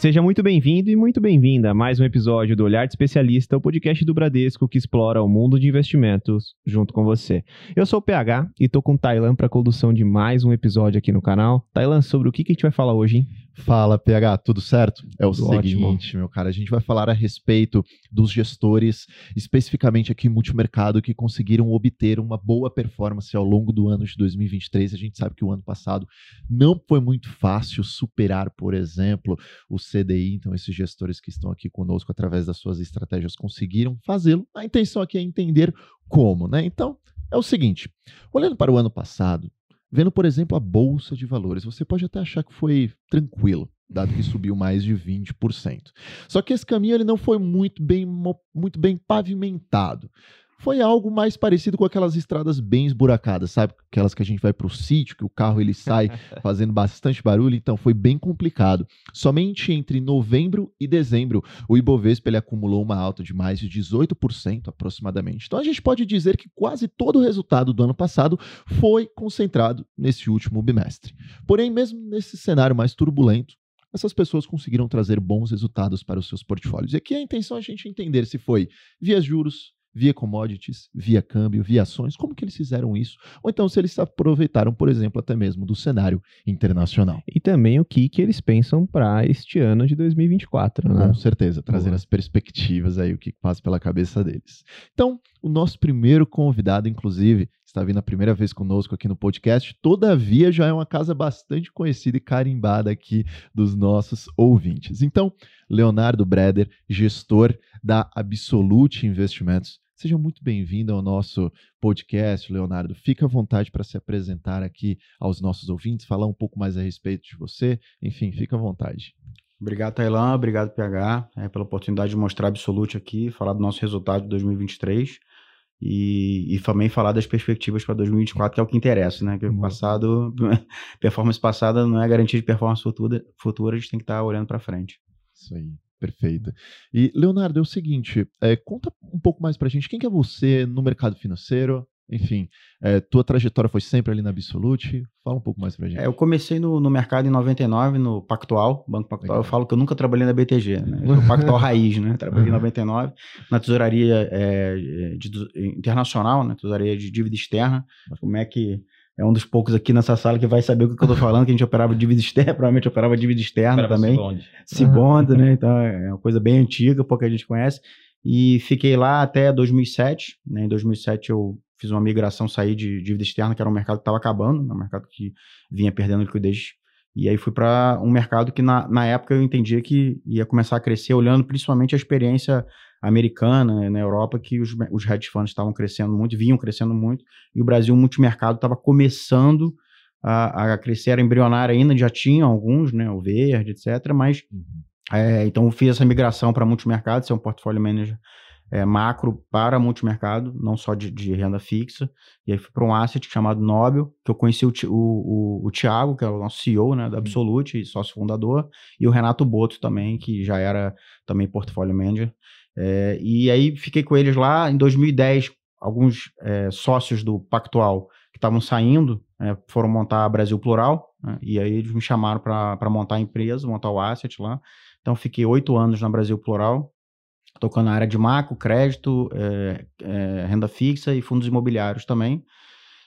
Seja muito bem-vindo e muito bem-vinda a mais um episódio do Olhar de Especialista, o podcast do Bradesco que explora o mundo de investimentos junto com você. Eu sou o PH e tô com o Tailan para a condução de mais um episódio aqui no canal. Tailan, sobre o que, que a gente vai falar hoje, hein? Fala, PH, tudo certo? É o Tudo seguinte, ótimo. meu cara, a gente vai falar a respeito dos gestores, especificamente aqui em multimercado, que conseguiram obter uma boa performance ao longo do ano de 2023. A gente sabe que o ano passado não foi muito fácil superar, por exemplo, o CDI. Então, esses gestores que estão aqui conosco através das suas estratégias conseguiram fazê-lo. A intenção aqui é entender como, né? Então, é o seguinte: olhando para o ano passado, Vendo, por exemplo, a bolsa de valores, você pode até achar que foi tranquilo, dado que subiu mais de 20%. Só que esse caminho ele não foi muito bem, muito bem pavimentado. Foi algo mais parecido com aquelas estradas bem esburacadas, sabe? Aquelas que a gente vai para o sítio, que o carro ele sai fazendo bastante barulho, então foi bem complicado. Somente entre novembro e dezembro, o Ibovespa ele acumulou uma alta de mais de 18% aproximadamente. Então a gente pode dizer que quase todo o resultado do ano passado foi concentrado nesse último bimestre. Porém, mesmo nesse cenário mais turbulento, essas pessoas conseguiram trazer bons resultados para os seus portfólios. E aqui a intenção é a gente entender se foi via juros, via commodities, via câmbio, via ações, como que eles fizeram isso? Ou então se eles se aproveitaram, por exemplo, até mesmo do cenário internacional. E também o que, que eles pensam para este ano de 2024, né? Com certeza, trazer Boa. as perspectivas aí, o que passa pela cabeça deles. Então, o nosso primeiro convidado, inclusive, está vindo a primeira vez conosco aqui no podcast, todavia já é uma casa bastante conhecida e carimbada aqui dos nossos ouvintes. Então, Leonardo Breder, gestor da Absolute Investimentos. Seja muito bem-vindo ao nosso podcast, Leonardo. Fica à vontade para se apresentar aqui aos nossos ouvintes, falar um pouco mais a respeito de você. Enfim, fica à vontade. Obrigado, Tailan. Obrigado, PH, é, pela oportunidade de mostrar a Absolute aqui, falar do nosso resultado de 2023 e, e também falar das perspectivas para 2024, que é o que interessa, né? Que o Boa. passado, performance passada não é garantia de performance futura, futura a gente tem que estar olhando para frente. Isso aí, perfeito. E, Leonardo, é o seguinte, é, conta um pouco mais pra gente, quem que é você no mercado financeiro? Enfim, é, tua trajetória foi sempre ali na Absolute? Fala um pouco mais pra gente. É, eu comecei no, no mercado em 99, no Pactual, Banco Pactual. Legal. Eu falo que eu nunca trabalhei na BTG, né? Eu Pactual Raiz, né? Trabalhei em 99 na tesouraria é, de- internacional, né? Tesouraria de dívida externa. Como é que é um dos poucos aqui nessa sala que vai saber o que eu tô falando, que a gente operava dívida externa, provavelmente operava dívida externa também. Cibonda, né? Então é uma coisa bem antiga, pouca gente conhece. E fiquei lá até 2007. Né? Em 2007 eu fiz uma migração, saí de dívida externa, que era um mercado que estava acabando, né? um mercado que vinha perdendo liquidez. E aí fui para um mercado que na, na época eu entendia que ia começar a crescer, olhando principalmente a experiência americana, né, na Europa, que os, os hedge funds estavam crescendo muito, vinham crescendo muito, e o Brasil multimercado estava começando a, a crescer, era embrionário ainda, já tinha alguns, né, o verde, etc., mas Uhum. é, então eu fiz essa migração para multimercado, ser um portfólio manager é, macro para multimercado, não só de, de renda fixa. E aí fui para um asset chamado Nobel, que eu conheci o, o, o, o Thiago, que é o nosso CEO né, da Absolute e sócio fundador, e o Renato Boto também, que já era também portfólio manager. É, e aí fiquei com eles lá em 2010, alguns é, sócios do Pactual que estavam saindo é, foram montar a Brasil Plural, né, e aí eles me chamaram para montar a empresa, montar o asset lá. Então fiquei oito anos na Brasil Plural, tocando na área de macro, crédito, é, é, renda fixa e fundos imobiliários também.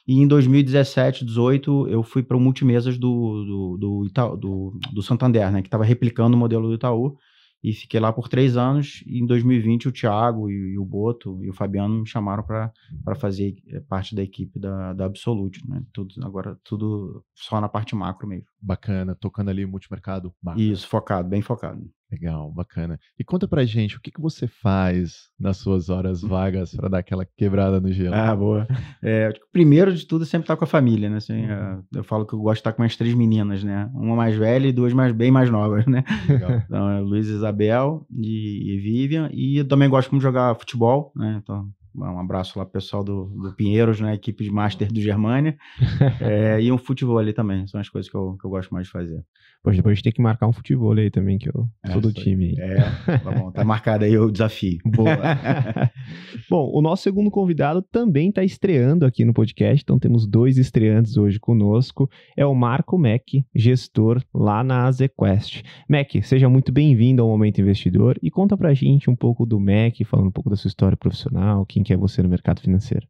E em 2017, 18, eu fui para o multimesas do, do, do, Ita- do, do Santander, né, que estava replicando o modelo do Itaú. E fiquei lá por três anos. E em 2020, o Thiago e, e o Boto e o Fabiano me chamaram para fazer eh, parte da equipe da, da Absolute. Né? Tudo, agora, tudo só na parte macro mesmo. Bacana, tocando ali multimercado. macro. Isso, focado, bem focado. Legal, bacana. E conta pra gente, o que, que você faz nas suas horas vagas pra dar aquela quebrada no gelo? Ah, boa. É, que primeiro de tudo, sempre estar com a família, né? Assim, é, eu falo que eu gosto de estar com as três meninas, né? Uma mais velha e duas mais, bem mais novas, né? Legal. Então, é Luiz Isabel e, e Vivian. E eu também gosto muito de jogar futebol, né? Então, Um abraço lá pro pessoal do, do Pinheiros, né? Equipe de Master do Germânia. é, e um futebol ali também. São as coisas que eu, que eu gosto mais de fazer. Poxa, depois a gente tem que marcar um futebol aí também, que eu sou do time. É, tá bom. Tá marcado aí o desafio. Boa. bom, o nosso segundo convidado também está estreando aqui no podcast, então temos dois estreantes hoje conosco. É o Marco Mac, gestor lá na AZQuest. Mac, seja muito bem-vindo ao Momento Investidor e conta pra gente um pouco do Mac, falando um pouco da sua história profissional, quem que é você no mercado financeiro.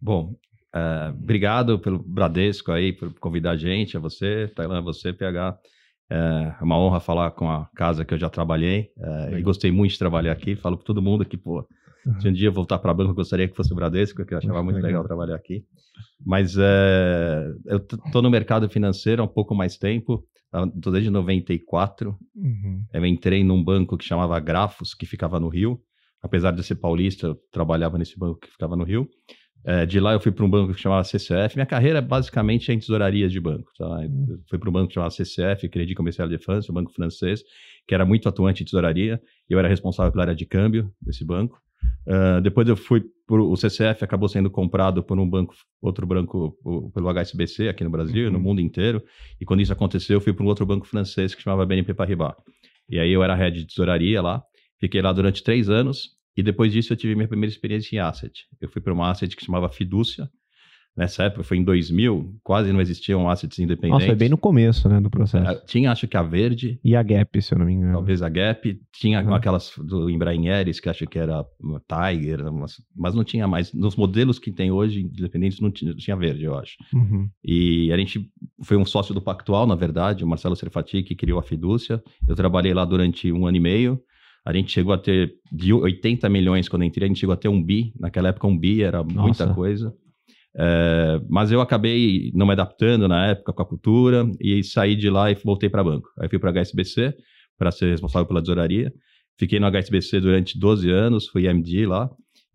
Bom, uh, obrigado pelo Bradesco aí, por convidar a gente, a você, Tailan, a você, PH. É uma honra falar com a casa que eu já trabalhei uh, e gostei muito de trabalhar aqui. Falo para todo mundo que, pô, se um dia voltar para banco, eu gostaria que fosse o Bradesco, que eu achava muito legal, legal trabalhar aqui. Mas é, eu estou no mercado financeiro há um pouco mais tempo, estou desde 94. Uhum. Eu entrei num banco que chamava Grafos, que ficava no Rio. Apesar de ser paulista, eu trabalhava nesse banco que ficava no Rio. É, de lá eu fui para um banco que chamava CCF. Minha carreira é basicamente em tesouraria de banco. Tá? Eu fui para um banco que chamava CCF, Crédit Commercial de France, um banco francês, que era muito atuante em tesouraria. Eu era responsável pela área de câmbio desse banco. Uh, depois eu fui para o CCF, acabou sendo comprado por um banco, outro banco, pelo HSBC aqui no Brasil, uhum. no mundo inteiro. E quando isso aconteceu, eu fui para um outro banco francês que chamava BNP Paribas. E aí eu era head de tesouraria lá. Fiquei lá durante três anos e depois disso eu tive minha primeira experiência em asset. Eu fui para uma asset que chamava Fidúcia. Nessa época, foi em 2000, quase não existiam assets independentes. Nossa, foi bem no começo, né, do processo. É, tinha, acho que a Verde. E a Gap, se eu não me engano. Talvez a Gap. Tinha uhum. aquelas do Embraeres, que acho que era Tiger, mas não tinha mais. Nos modelos que tem hoje, independentes, não tinha, tinha Verde, eu acho. Uhum. E a gente foi um sócio do Pactual, na verdade, o Marcelo Serfati, que criou a Fidúcia. Eu trabalhei lá durante um ano e meio. A gente chegou a ter de 80 milhões quando entrei, a gente chegou a ter um bi. Naquela época, um bi era Nossa. muita coisa. É, mas eu acabei não me adaptando na época com a cultura e saí de lá e voltei para banco. Aí fui para a HSBC para ser responsável pela tesouraria. Fiquei no HSBC durante 12 anos, fui MD lá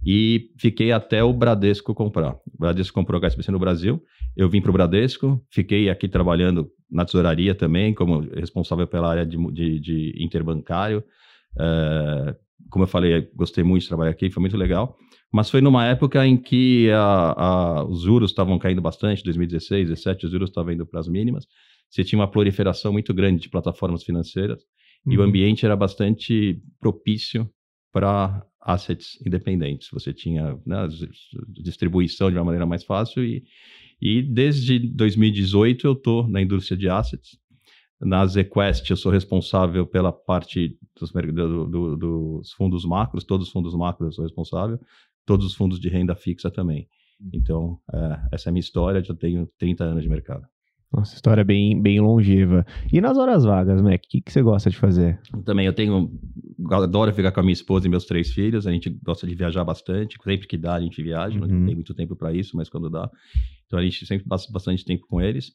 e fiquei até o Bradesco comprar. O Bradesco comprou o HSBC no Brasil, eu vim para o Bradesco, fiquei aqui trabalhando na tesouraria também, como responsável pela área de, de, de interbancário. É, como eu falei, gostei muito de trabalhar aqui, foi muito legal. Mas foi numa época em que a, a, os juros estavam caindo bastante, 2016, 2017, os juros estavam indo para as mínimas. Você tinha uma proliferação muito grande de plataformas financeiras uhum. e o uhum. ambiente era bastante propício para assets independentes. Você tinha né, distribuição de uma maneira mais fácil e, e desde 2018 eu estou na indústria de assets. Na ZQuest, eu sou responsável pela parte dos, do, do, dos fundos macros, todos os fundos macros eu sou responsável, todos os fundos de renda fixa também. Uhum. Então, é, essa é a minha história, já tenho 30 anos de mercado. Nossa, história bem, bem longeva. E nas horas vagas, Mac, o que, que você gosta de fazer? Também, eu tenho. Adoro ficar com a minha esposa e meus três filhos. A gente gosta de viajar bastante. Sempre que dá, a gente viaja. Uhum. Não tem muito tempo para isso, mas quando dá. Então, a gente sempre passa bastante tempo com eles.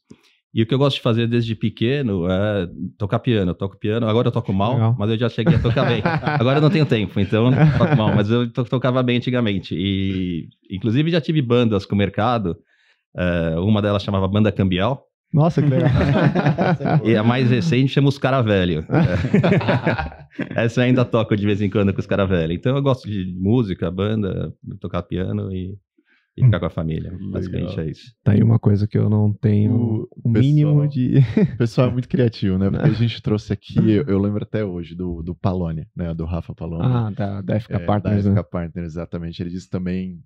E o que eu gosto de fazer desde pequeno é tocar piano. Eu toco piano, agora eu toco mal, Legal. mas eu já cheguei a tocar bem. Agora eu não tenho tempo, então não toco mal, mas eu tocava bem antigamente. E, inclusive, já tive bandas com o mercado. É, uma delas chamava Banda Cambial. Nossa, que legal. e a mais recente chama Os Cara Velho. Essa eu ainda toco de vez em quando com os Cara Velho. Então eu gosto de música, banda, tocar piano e e ficar com a família. Legal. Basicamente é isso. Tá aí uma coisa que eu não tenho o, o mínimo de. O pessoal é muito criativo, né? Porque a gente trouxe aqui, eu, eu, lembro até hoje, do, do Palone, né? Do Rafa Palone. Ah, da, da FK é, Partners. Da FK né? Partners, exatamente. Ele disse também.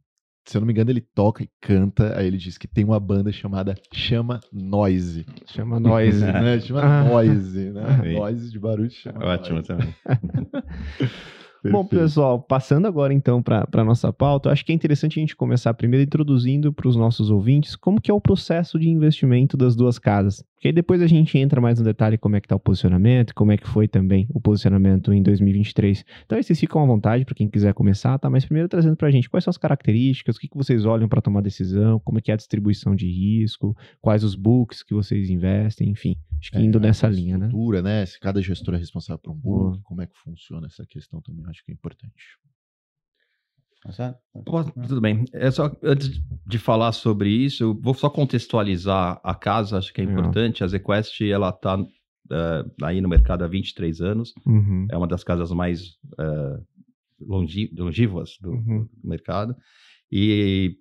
Se eu não me engano, ele toca e canta. Aí ele disse que tem uma banda chamada Chama Noise. Chama Noise. né? Chama ah. Noise, né? Noise de barulho chama Ótimo noise. também. Bom, pessoal, passando agora então para a nossa pauta, acho que é interessante a gente começar primeiro introduzindo para os nossos ouvintes como que é o processo de investimento das duas casas. Porque aí depois a gente entra mais no detalhe como é que está o posicionamento, como é que foi também o posicionamento em 2023. Então vocês ficam à vontade para quem quiser começar, tá? Mas primeiro trazendo para a gente quais são as características, o que, que vocês olham para tomar decisão, como é que é a distribuição de risco, quais os books que vocês investem, enfim. Acho que é, indo nessa linha, né? né? Se cada gestor é responsável por um book, como é que funciona essa questão também, acho que é importante. Tudo bem. É só antes de falar sobre isso, eu vou só contextualizar a casa, acho que é importante. A ZQuest ela está uh, aí no mercado há 23 anos. Uhum. É uma das casas mais uh, longívas do, uhum. do mercado. E,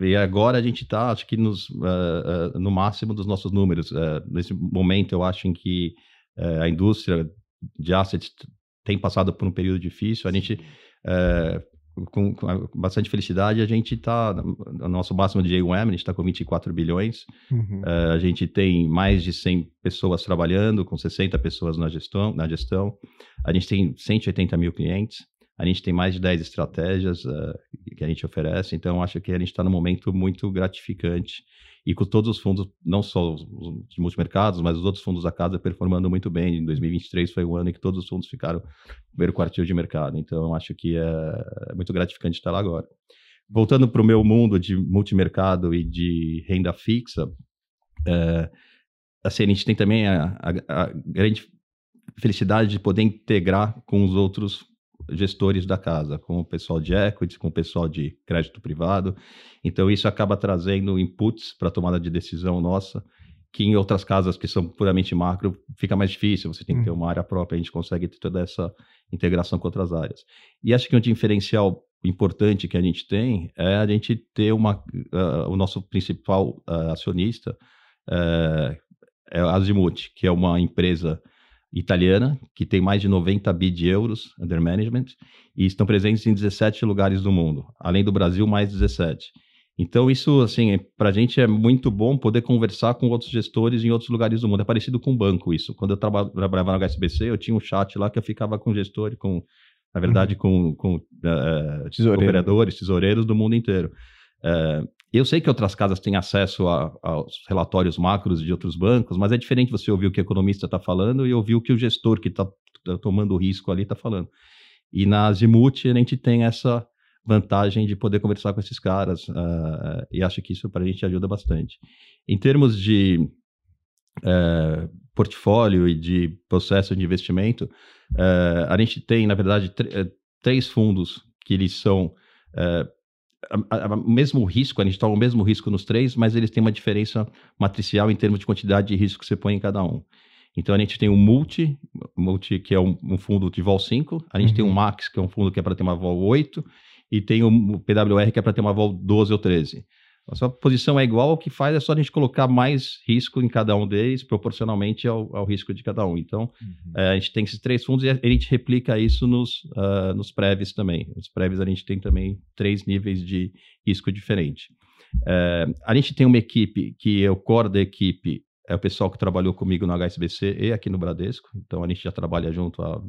e agora a gente está, acho que nos, uh, uh, no máximo dos nossos números. Uh, nesse momento, eu acho em que a indústria de assets tem passado por um período difícil. A gente com, com, bastante felicidade, a gente está no nosso máximo de AUM, a gente está com 24 bilhões. Uhum. Uh, a gente tem mais de 100 pessoas trabalhando, com 60 pessoas na gestão, na gestão. A gente tem 180 mil clientes. A gente tem mais de 10 estratégias uh, que a gente oferece. Então, acho que a gente está num momento muito gratificante e com todos os fundos, não só os multimercados, mas os outros fundos da casa performando muito bem. Em 2023 foi um ano em que todos os fundos ficaram no primeiro quartil de mercado. Então, acho que é muito gratificante estar lá agora. Voltando para o meu mundo de multimercado e de renda fixa, é, assim, a gente tem também a, a, a grande felicidade de poder integrar com os outros gestores da casa, com o pessoal de equities, com o pessoal de crédito privado. Então, isso acaba trazendo inputs para a tomada de decisão nossa, que em outras casas que são puramente macro fica mais difícil, você tem que ter uhum. uma área própria, a gente consegue ter toda essa integração com outras áreas. E acho que um diferencial importante que a gente tem é a gente ter uma, uh, o nosso principal uh, acionista, uh, é a Azimuth, que é uma empresa italiana, que tem mais de 90 bi de euros under management e estão presentes em 17 lugares do mundo, além do Brasil, mais 17. Então, isso, assim, para a gente é muito bom poder conversar com outros gestores em outros lugares do mundo. É parecido com banco isso. Quando eu trabalhava no HSBC, eu tinha um chat lá que eu ficava com gestor, com, na verdade, uhum. com, com uh, operadores, tesoureiros do mundo inteiro. Uh, eu sei que outras casas têm acesso a, aos relatórios macros de outros bancos, mas é diferente você ouvir o que o economista está falando e ouvir o que o gestor que está tá tomando o risco ali está falando. E na Azimuth a gente tem essa vantagem de poder conversar com esses caras uh, e acho que isso para a gente ajuda bastante. Em termos de uh, portfólio e de processo de investimento, uh, a gente tem, na verdade, três fundos que eles são o mesmo risco, a gente toma o mesmo risco nos três, mas eles têm uma diferença matricial em termos de quantidade de risco que você põe em cada um. Então a gente tem o Multi, Multi que é um, um fundo de vol 5, a gente uhum. tem o uhum. Max, que é um fundo que é para ter uma vol 8, e tem o PWR, que é para ter uma vol 12 ou 13. A sua posição é igual, o que faz é só a gente colocar mais risco em cada um deles, proporcionalmente ao, ao risco de cada um. Então, uhum. é, a gente tem esses três fundos e a gente replica isso nos, uh, nos prévios também. Nos prévios a gente tem também três níveis de risco diferente. É, a gente tem uma equipe que é o core da equipe, é o pessoal que trabalhou comigo no HSBC e aqui no Bradesco. Então, a gente já trabalha junto há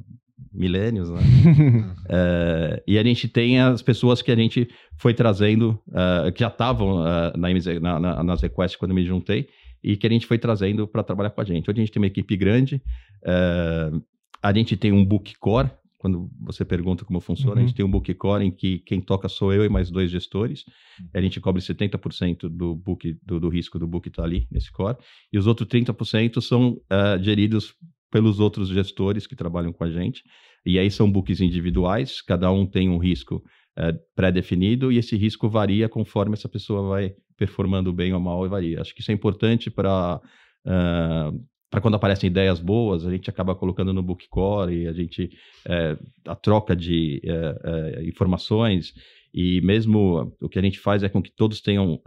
milênios, né? é, e a gente tem as pessoas que a gente foi trazendo, uh, que já estavam uh, na, na, nas requests quando me juntei, e que a gente foi trazendo para trabalhar com a gente. Hoje a gente tem uma equipe grande, uh, a gente tem um book core, quando você pergunta como funciona, uhum. a gente tem um book core em que quem toca sou eu e mais dois gestores. A gente cobre 70% do book do, do, risco do book está ali nesse core. E os outros 30% são uh, geridos pelos outros gestores que trabalham com a gente. E aí são books individuais, cada um tem um risco é, pré-definido e esse risco varia conforme essa pessoa vai performando bem ou mal e varia. Acho que isso é importante para uh, ah, para quando aparecem ideias boas, a gente acaba colocando no book core e a gente é, a troca de é, é, informações e mesmo o que a gente faz é com que todos tenham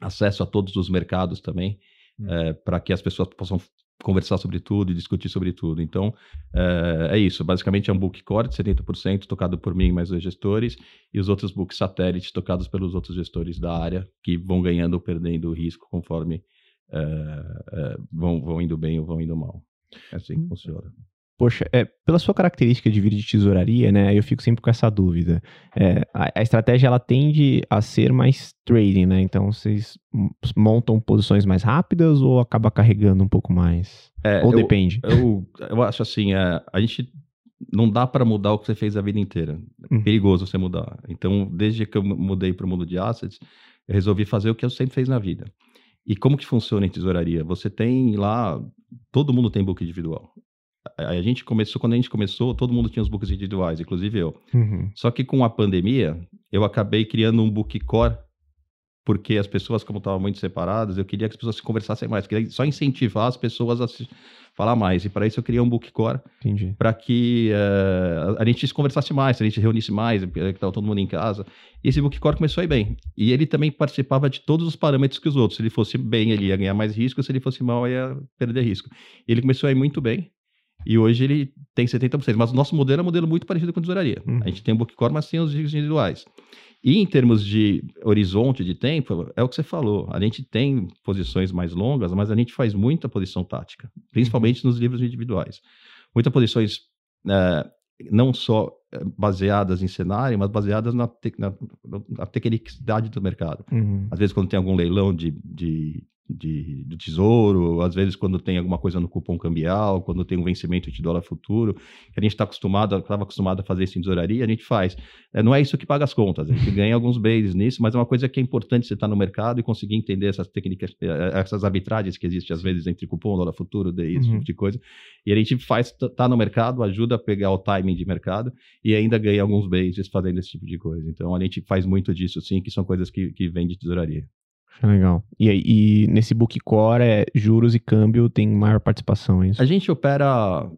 acesso a todos os mercados também, hum. para que as pessoas possam conversar sobre tudo e discutir sobre tudo. Então, é, é isso. Basicamente é um book core de 70% tocado por mim e mais dois gestores e os outros books satélites tocados pelos outros gestores da área que vão ganhando ou perdendo o risco conforme é, vão, vão indo bem ou vão indo mal. É assim que hum. funciona. Poxa, é, pela sua característica de vir de tesouraria, né, eu fico sempre com essa dúvida. É, a, a, estratégia ela tende a ser mais trading, né? Então vocês montam posições mais rápidas ou acaba carregando um pouco mais? É, ou eu, depende? Eu, eu acho assim, é, a gente não dá para mudar o que você fez a vida inteira. É uhum. perigoso você mudar. Então, desde que eu mudei para o mundo de assets, eu resolvi fazer o que eu sempre fiz na vida. E como que funciona em tesouraria? Você tem lá, todo mundo tem book individual a gente começou, quando a gente começou, todo mundo tinha os books individuais, inclusive eu. Uhum. Só que com a pandemia, eu acabei criando um book core porque as pessoas, como estavam muito separadas, eu queria que as pessoas se conversassem mais, queria só incentivar as pessoas a se falar mais. E para isso eu criei um bookcore para que uh, a gente se conversasse mais, a gente reunisse mais, que estava todo mundo em casa. E esse bookcore começou a ir bem. E ele também participava de todos os parâmetros que os outros. Se ele fosse bem, ele ia ganhar mais risco, se ele fosse mal, ia perder risco. Ele começou a ir muito bem. E hoje ele tem 70%. Mas o nosso modelo é um modelo muito parecido com a tesouraria. Uhum. A gente tem o bookcore, mas tem os riscos individuais. E em termos de horizonte de tempo, é o que você falou. A gente tem posições mais longas, mas a gente faz muita posição tática, principalmente nos livros individuais. Muitas posições é, não só é, baseadas em cenário, mas baseadas na, te, na, na tecnicidade do mercado. Uhum. Às vezes, quando tem algum leilão de, de de, do tesouro, às vezes quando tem alguma coisa no cupom cambial, quando tem um vencimento de dólar futuro, que a gente está acostumado, estava acostumado a fazer isso em tesouraria, a gente faz. É, não é isso que paga as contas, a gente ganha alguns bases nisso, mas é uma coisa que é importante você estar tá no mercado e conseguir entender essas técnicas, é, é, essas arbitragens que existem às vezes entre cupom, dólar futuro, DI, esse uhum. tipo de coisa. E a gente faz, tá no mercado, ajuda a pegar o timing de mercado e ainda ganha alguns bases fazendo esse tipo de coisa. Então a gente faz muito disso, sim, que são coisas que, que vêm de tesouraria. Legal. E, e nesse book core, é, juros e câmbio tem maior participação, é isso? A gente opera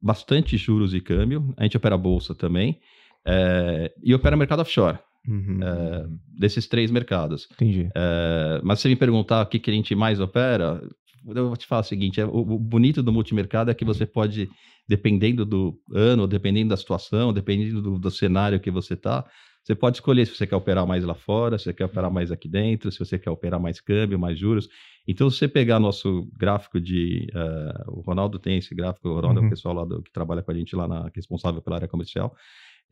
bastante juros e câmbio, a gente opera bolsa também, é, e opera mercado offshore. Uhum. É, desses três mercados. Entendi. É, mas se você me perguntar o que, que a gente mais opera, eu vou te falar o seguinte: é, o, o, bonito do multimercado é que você pode, dependendo do ano, dependendo da situação, dependendo do, do cenário que você está, você pode escolher se você quer operar mais lá fora, se você quer operar mais aqui dentro, se você quer operar mais câmbio, mais juros. Então, se você pegar nosso gráfico de. Uh, o Ronaldo tem esse gráfico, o Ronaldo uhum. é o pessoal lá do, que trabalha com a gente lá, na, é responsável pela área comercial.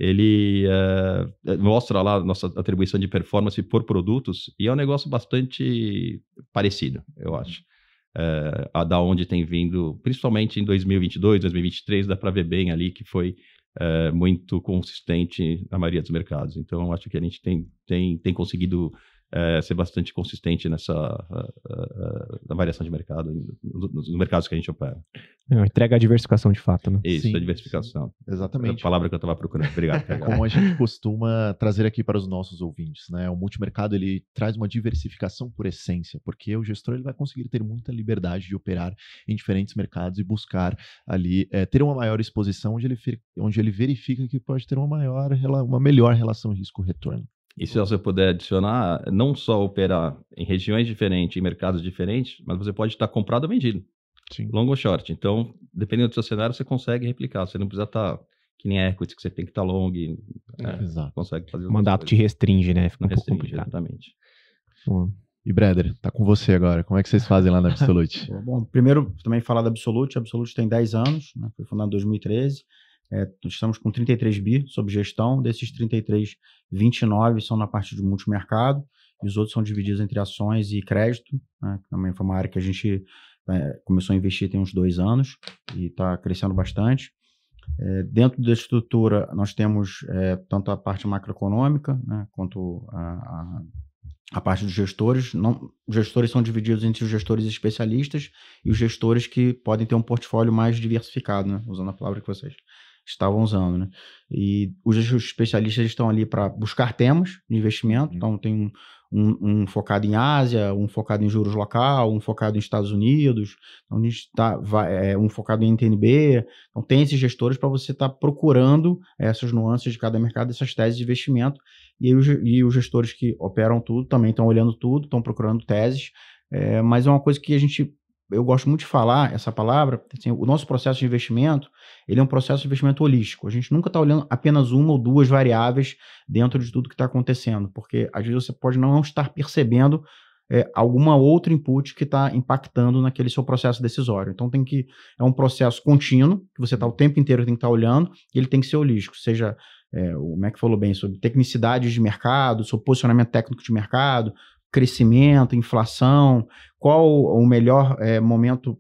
Ele uh, mostra lá a nossa atribuição de performance por produtos e é um negócio bastante parecido, eu acho. Uh, a da onde tem vindo, principalmente em 2022, 2023, dá para ver bem ali que foi é, muito consistente na maioria dos mercados. Então, acho que a gente tem, tem, tem conseguido é, ser bastante consistente nessa na variação de mercado, nos, mercados que a gente opera. É, entrega a diversificação de fato, né? Isso, sim, a diversificação. Sim, exatamente. É a palavra que eu estava procurando. Obrigado. É como a gente costuma trazer aqui para os nossos ouvintes, né? O multimercado ele traz uma diversificação por essência, porque o gestor ele vai conseguir ter muita liberdade de operar em diferentes mercados e buscar ali é, ter uma maior exposição onde ele, onde ele verifica que pode ter uma maior, uma melhor relação risco-retorno. E se você puder adicionar, não só operar em regiões diferentes, em mercados diferentes, mas você pode estar comprado ou vendido. Sim. Long ou short. Então, dependendo do seu cenário, você consegue replicar. Você não precisa estar que nem equity, que você tem que estar long. E, é, Exato. Consegue fazer o mandato te restringe, né? Fica um restringe, pouco complicado. Exatamente. Bom. E Breder, tá com você agora. Como é que vocês fazem lá na Absolute? Bom, primeiro também falar da Absolute. A Absolute tem 10 anos, né? foi fundada em 2013. É, estamos com 33 bi sob gestão. Desses 33, 29 são na parte de multimercado e os outros são divididos entre ações e crédito. Né? Também foi uma área que a gente é, começou a investir tem uns dois anos e está crescendo bastante. É, dentro da estrutura, nós temos é, tanto a parte macroeconômica né, quanto a, a, a, parte dos gestores. Não, os gestores são divididos entre os gestores especialistas e os gestores que podem ter um portfólio mais diversificado, né, usando a palavra que vocês estavam usando, né? E os especialistas estão ali para buscar temas de investimento, uhum. então tem um, um, um, focado em Ásia, um focado em juros local, um focado em Estados Unidos, então a gente tá, vai, é, um focado em NTNB, então tem esses gestores para você estar tá procurando essas nuances de cada mercado, essas teses de investimento, e, os, e os gestores que operam tudo também estão olhando tudo, estão procurando teses, é, mas é uma coisa que a gente eu gosto muito de falar essa palavra, assim, o nosso processo de investimento, ele é um processo de investimento holístico. A gente nunca está olhando apenas uma ou duas variáveis dentro de tudo que está acontecendo, porque às vezes você pode não estar percebendo é, alguma outra input que está impactando naquele seu processo decisório. Então tem que é um processo contínuo que você está o tempo inteiro tem que estar tá olhando e ele tem que ser holístico, seja é, o Mac falou bem sobre tecnicidades de mercado, sobre posicionamento técnico de mercado, crescimento, inflação, qual o melhor é, momento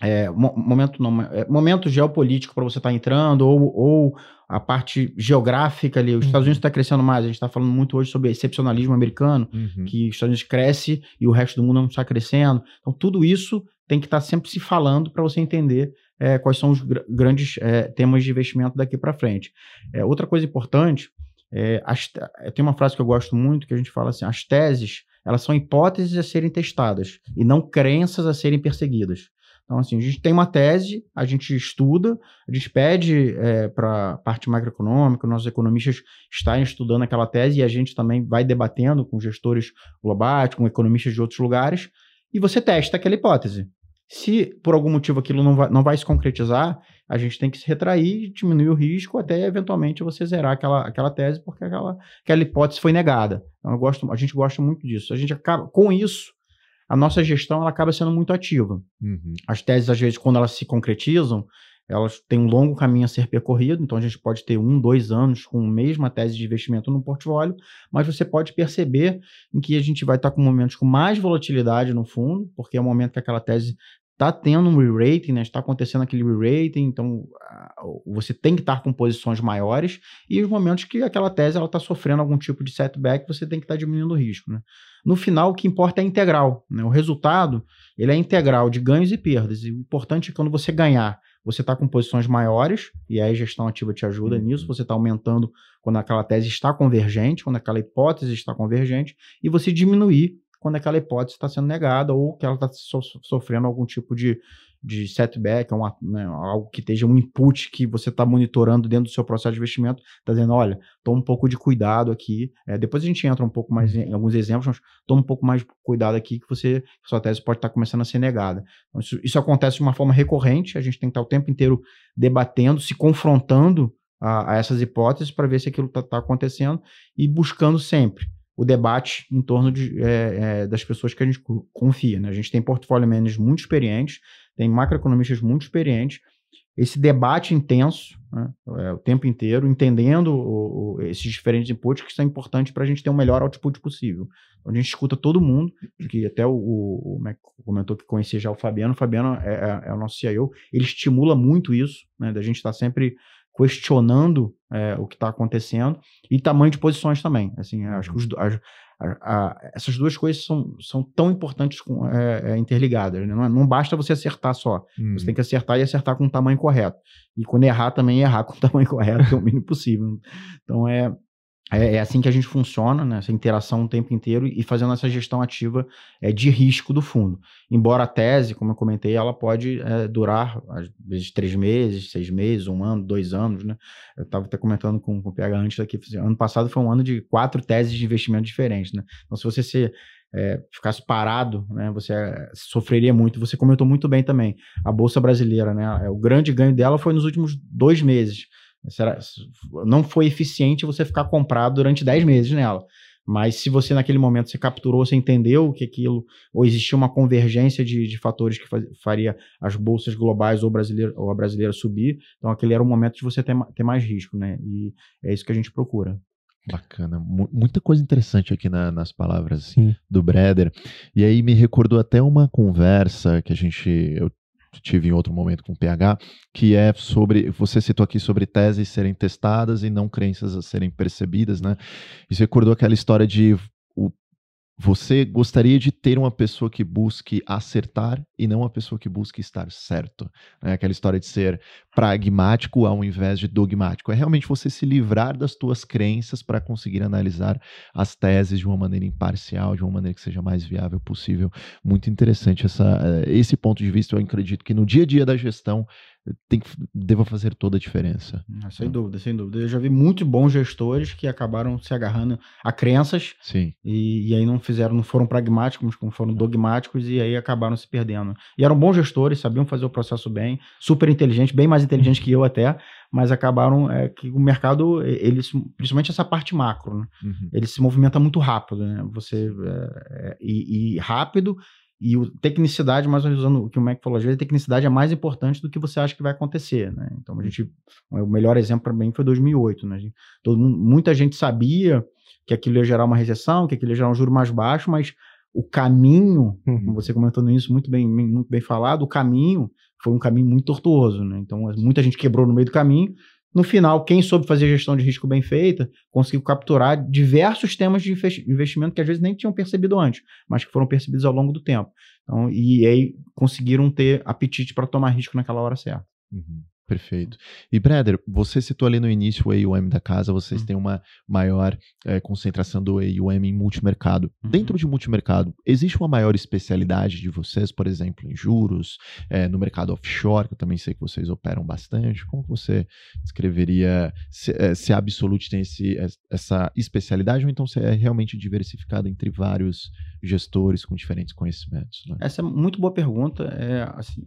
é, momento não, é, momento geopolítico para você estar tá entrando, ou, ou a parte geográfica ali. Os uhum. Estados Unidos está crescendo mais. A gente está falando muito hoje sobre excepcionalismo americano, uhum. que os Estados Unidos cresce e o resto do mundo não está crescendo. Então, tudo isso tem que estar tá sempre se falando para você entender é, quais são os gr grandes é, temas de investimento daqui para frente. É, outra coisa importante, é, as, tem uma frase que eu gosto muito que a gente fala assim: as teses elas são hipóteses a serem testadas e não crenças a serem perseguidas. Então, assim, a gente tem uma tese, a gente estuda, a gente pede é, para a parte macroeconômica, nossos economistas estarem estudando aquela tese e a gente também vai debatendo com gestores globais, com economistas de outros lugares, e você testa aquela hipótese. Se por algum motivo aquilo não vai, não vai se concretizar, a gente tem que se retrair, diminuir o risco até eventualmente você zerar aquela, aquela tese, porque aquela, aquela hipótese foi negada. Então, eu gosto, a gente gosta muito disso. A gente acaba, com isso, a nossa gestão ela acaba sendo muito ativa. Uhum. As teses, às vezes, quando elas se concretizam, elas têm um longo caminho a ser percorrido, então a gente pode ter um, dois anos com a mesma tese de investimento no portfólio, mas você pode perceber em que a gente vai estar com momentos com mais volatilidade no fundo, porque é o momento que aquela tese está tendo um re-rating, né? está acontecendo aquele re-rating, então você tem que estar com posições maiores, e os momentos que aquela tese está sofrendo algum tipo de setback, você tem que estar diminuindo o risco. Né? No final, o que importa é a integral. Né? O resultado ele é integral de ganhos e perdas, e o importante é que quando você ganhar, você está com posições maiores, e aí a gestão ativa te ajuda uhum. nisso, você está aumentando quando aquela tese está convergente, quando aquela hipótese está convergente, e você diminuir quando aquela hipótese está sendo negada ou que ela está so sofrendo algum tipo de, de setback, uma, né, algo que esteja um input que você está monitorando dentro do seu processo de investimento, está dizendo, olha, toma um pouco de cuidado aqui. É, depois a gente entra um pouco mais em, em, alguns exemplos, mas toma um pouco mais de cuidado aqui que você, sua tese pode estar tá começando a ser negada. Então, isso, isso, acontece de uma forma recorrente, a gente tem que estar tá o tempo inteiro debatendo, se confrontando a, a essas hipóteses para ver se aquilo está tá acontecendo e buscando sempre o debate em torno de, é, é, das pessoas que a gente confia. Né? A gente tem portfólio managers muito experientes, tem macroeconomistas muito experientes. Esse debate intenso, né, é, o tempo inteiro, entendendo o, o, esses diferentes inputs que são importantes para a gente ter o melhor output possível. Então, a gente escuta todo mundo, que até o, o, o comentou que conhecia já o Fabiano. O Fabiano é, é, é o nosso CIO, ele estimula muito isso, né, da gente estar tá sempre questionando é, o que está acontecendo e tamanho de posições também. Assim, acho que os, as, a, a, essas duas coisas são, são tão importantes com, é, é, interligadas. Né? Não, é, não, basta você acertar só. Você tem uhum. que acertar e acertar com o tamanho correto. E quando errar, também errar com o tamanho correto, que é o mínimo possível. Então é, é, é, assim que a gente funciona, né? essa interação o tempo inteiro e fazendo essa gestão ativa é, de risco do fundo. Embora a tese, como eu comentei, ela pode é, durar às vezes três meses, seis meses, um ano, dois anos. Né? Eu estava até comentando com, com o PH antes daqui, ano passado foi um ano de quatro teses de investimento diferentes. Né? Então, se você se, é, ficasse parado, né, você é, sofreria muito. Você comentou muito bem também. A Bolsa Brasileira, né, é, o grande ganho dela foi nos últimos dois meses. Será, não foi eficiente você ficar comprado durante 10 meses nela. Mas se você naquele momento você capturou, você entendeu que aquilo, ou existia uma convergência de, de fatores que faz, faria as bolsas globais ou, brasileira, ou a brasileira subir, então aquele era o momento de você ter, ter mais risco, né? E é isso que a gente procura. Bacana, muita coisa interessante aqui na, nas palavras Sim. do Breder. E aí me recordou até uma conversa que a gente eu tive em outro momento com o PH, que é sobre, você citou aqui sobre teses serem testadas e não crenças a serem percebidas, né? Isso recordou aquela história de você gostaria de ter uma pessoa que busque acertar e não uma pessoa que busque estar certo. É aquela história de ser pragmático ao invés de dogmático. É realmente você se livrar das tuas crenças para conseguir analisar as teses de uma maneira imparcial, de uma maneira que seja mais viável possível. Muito interessante essa, eh, esse ponto de vista. Eu acredito que no dia a dia da gestão tem que, deva fazer toda a diferença. Sem dúvida, sem dúvida. Eu já vi muitos bons gestores que acabaram se agarrando a crenças Sim. E, e aí não fizeram, não foram pragmáticos, como foram dogmáticos e aí acabaram se perdendo. E eram bons gestores, sabiam fazer o processo bem, super inteligentes, bem mais inteligentes que eu até, mas acabaram é, que o mercado, eles, principalmente essa parte macro, né? uhum. ele se movimenta muito rápido, né? Você é, é, e, e rápido e o, tecnicidade, mais usando o que o Mac falou, às vezes a tecnicidade é mais importante do que você acha que vai acontecer, né? Então a gente, o melhor exemplo para mim foi 2008, né? Todo mundo, muita gente sabia que aquilo ia gerar uma recessão, que aquilo ia gerar um juro mais baixo, mas o caminho, uhum. você comentou no início, muito bem, muito bem falado, o caminho foi um caminho muito tortuoso, né? Então muita gente quebrou no meio do caminho no final, quem soube fazer gestão de risco bem feita conseguiu capturar diversos temas de investimento que às vezes nem tinham percebido antes, mas que foram percebidos ao longo do tempo. Então, e aí conseguiram ter apetite para tomar risco naquela hora certa. Uhum. Perfeito. E, Brother, você citou ali no início o AUM da casa, vocês uhum. têm uma maior é, concentração do AUM em multimercado. Uhum. Dentro de multimercado, existe uma maior especialidade de vocês, por exemplo, em juros, é, no mercado offshore, que eu também sei que vocês operam bastante. Como você descreveria se, é, se a Absolute tem esse, essa especialidade ou então se é realmente diversificado entre vários gestores com diferentes conhecimentos? Né? Essa é muito boa pergunta. É, assim,